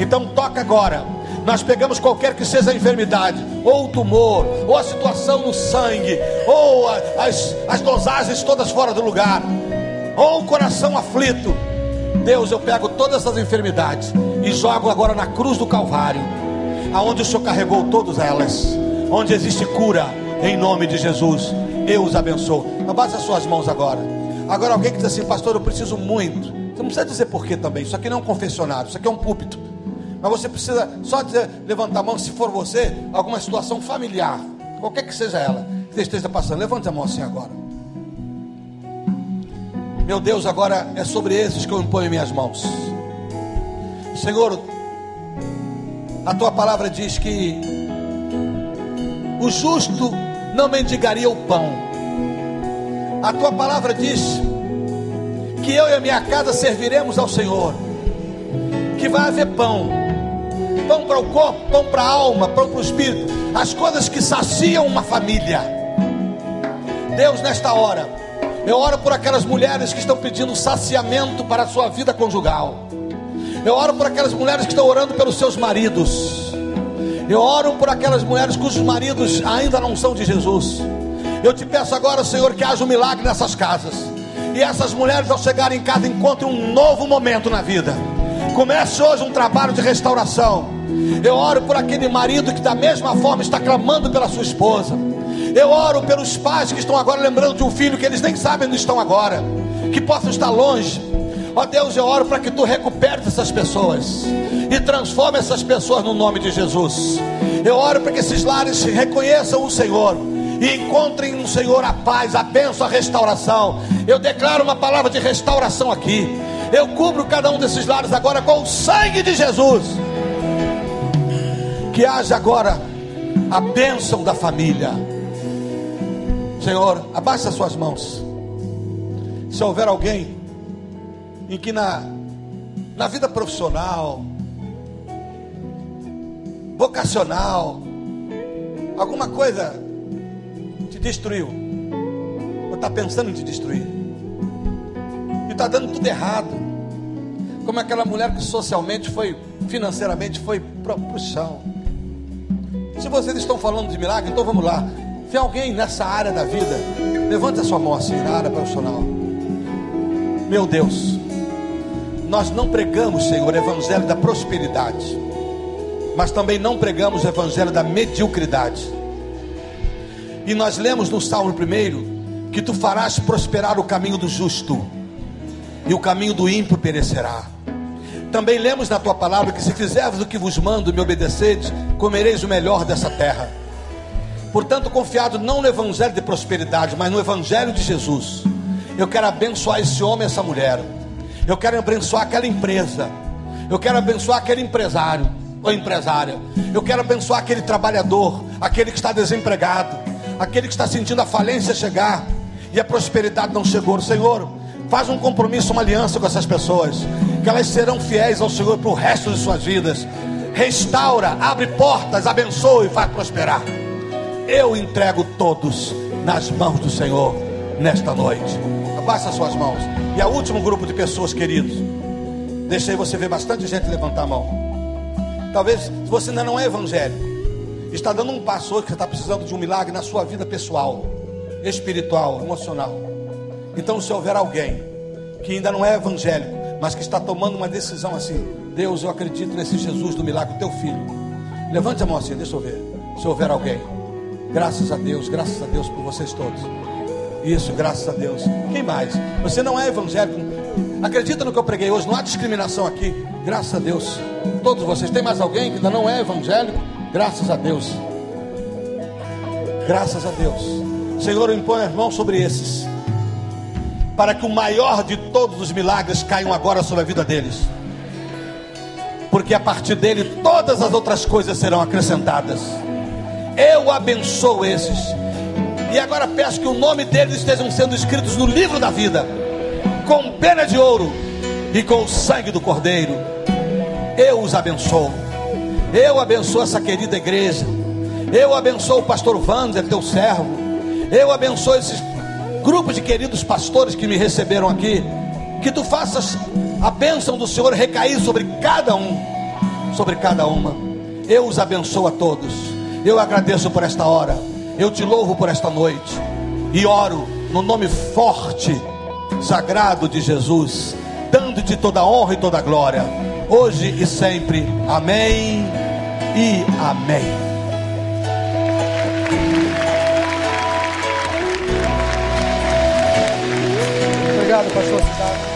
Então toca agora. Nós pegamos qualquer que seja a enfermidade, ou o tumor, ou a situação no sangue, ou a, as, as dosagens todas fora do lugar, ou o coração aflito. Deus, eu pego todas essas enfermidades e jogo agora na cruz do Calvário, aonde o Senhor carregou todas elas onde existe cura, em nome de Jesus, eu os abençoo. Abaixa as suas mãos agora. Agora, alguém que diz assim, pastor, eu preciso muito. Você não precisa dizer porquê também. Isso aqui não é um confessionário, isso aqui é um púlpito. Mas você precisa só dizer, levantar a mão se for você, alguma situação familiar, qualquer que seja ela, que você esteja passando. Levante a mão assim agora. Meu Deus, agora é sobre esses que eu imponho minhas mãos. Senhor, a tua palavra diz que o justo não mendigaria o pão. A tua palavra diz que eu e a minha casa serviremos ao Senhor, que vai haver pão, pão para o corpo, pão para a alma, pão para o espírito, as coisas que saciam uma família. Deus, nesta hora, eu oro por aquelas mulheres que estão pedindo saciamento para a sua vida conjugal. Eu oro por aquelas mulheres que estão orando pelos seus maridos. Eu oro por aquelas mulheres cujos maridos ainda não são de Jesus. Eu te peço agora, Senhor, que haja um milagre nessas casas. E essas mulheres, ao chegarem em casa, encontrem um novo momento na vida. Comece hoje um trabalho de restauração. Eu oro por aquele marido que, da mesma forma, está clamando pela sua esposa. Eu oro pelos pais que estão agora lembrando de um filho que eles nem sabem onde estão agora, que possam estar longe Ó Deus, eu oro para que tu recuperes essas pessoas e transforme essas pessoas no nome de Jesus. Eu oro para que esses lares reconheçam o Senhor e encontrem no Senhor a paz, a bênção, a restauração. Eu declaro uma palavra de restauração aqui. Eu cubro cada um desses lares agora com o sangue de Jesus. Que haja agora a bênção da família. Senhor, abaixe as suas mãos. Se houver alguém em que na, na vida profissional, vocacional, alguma coisa te destruiu, ou está pensando em te destruir, e está dando tudo errado, como aquela mulher que socialmente foi, financeiramente foi para o chão. Se vocês estão falando de milagre, então vamos lá. Tem alguém nessa área da vida? Levante a sua mão assim, na área profissional. Meu Deus, nós não pregamos, Senhor, o evangelho da prosperidade, mas também não pregamos o evangelho da mediocridade. E nós lemos no Salmo primeiro que tu farás prosperar o caminho do justo, e o caminho do ímpio perecerá. Também lemos na tua palavra que se fizerdes o que vos mando e me obedecedes, comereis o melhor dessa terra. Portanto, confiado não no evangelho de prosperidade, mas no evangelho de Jesus. Eu quero abençoar esse homem, essa mulher. Eu quero abençoar aquela empresa. Eu quero abençoar aquele empresário ou empresária. Eu quero abençoar aquele trabalhador, aquele que está desempregado, aquele que está sentindo a falência chegar e a prosperidade não chegou. Senhor, faz um compromisso, uma aliança com essas pessoas, que elas serão fiéis ao Senhor para o resto de suas vidas. Restaura, abre portas, abençoa e faz prosperar. Eu entrego todos nas mãos do Senhor nesta noite. Abaixa suas mãos. E a último grupo de pessoas, queridos. Deixei você ver bastante gente levantar a mão. Talvez você ainda não é evangélico, está dando um passo hoje que você está precisando de um milagre na sua vida pessoal, espiritual, emocional. Então, se houver alguém que ainda não é evangélico, mas que está tomando uma decisão assim, Deus, eu acredito nesse Jesus do milagre, teu filho. Levante a mão assim, deixa eu ver. Se houver alguém. Graças a Deus, graças a Deus por vocês todos. Isso, graças a Deus. Quem mais? Você não é evangélico. Acredita no que eu preguei hoje, não há discriminação aqui. Graças a Deus. Todos vocês. Tem mais alguém que ainda não é evangélico? Graças a Deus. Graças a Deus. Senhor, imponho as mãos sobre esses. Para que o maior de todos os milagres caiam agora sobre a vida deles. Porque a partir dele todas as outras coisas serão acrescentadas. Eu abençoo esses. E agora peço que o nome deles estejam sendo escritos no livro da vida, com pena de ouro e com o sangue do Cordeiro. Eu os abençoo. Eu abençoo essa querida igreja. Eu abençoo o pastor Wander, teu servo. Eu abençoo esses grupos de queridos pastores que me receberam aqui. Que tu faças a bênção do Senhor recair sobre cada um, sobre cada uma. Eu os abençoo a todos. Eu agradeço por esta hora. Eu te louvo por esta noite. E oro no nome forte, sagrado de Jesus, dando-te toda honra e toda glória, hoje e sempre. Amém e amém. Obrigado, pastor Cidade.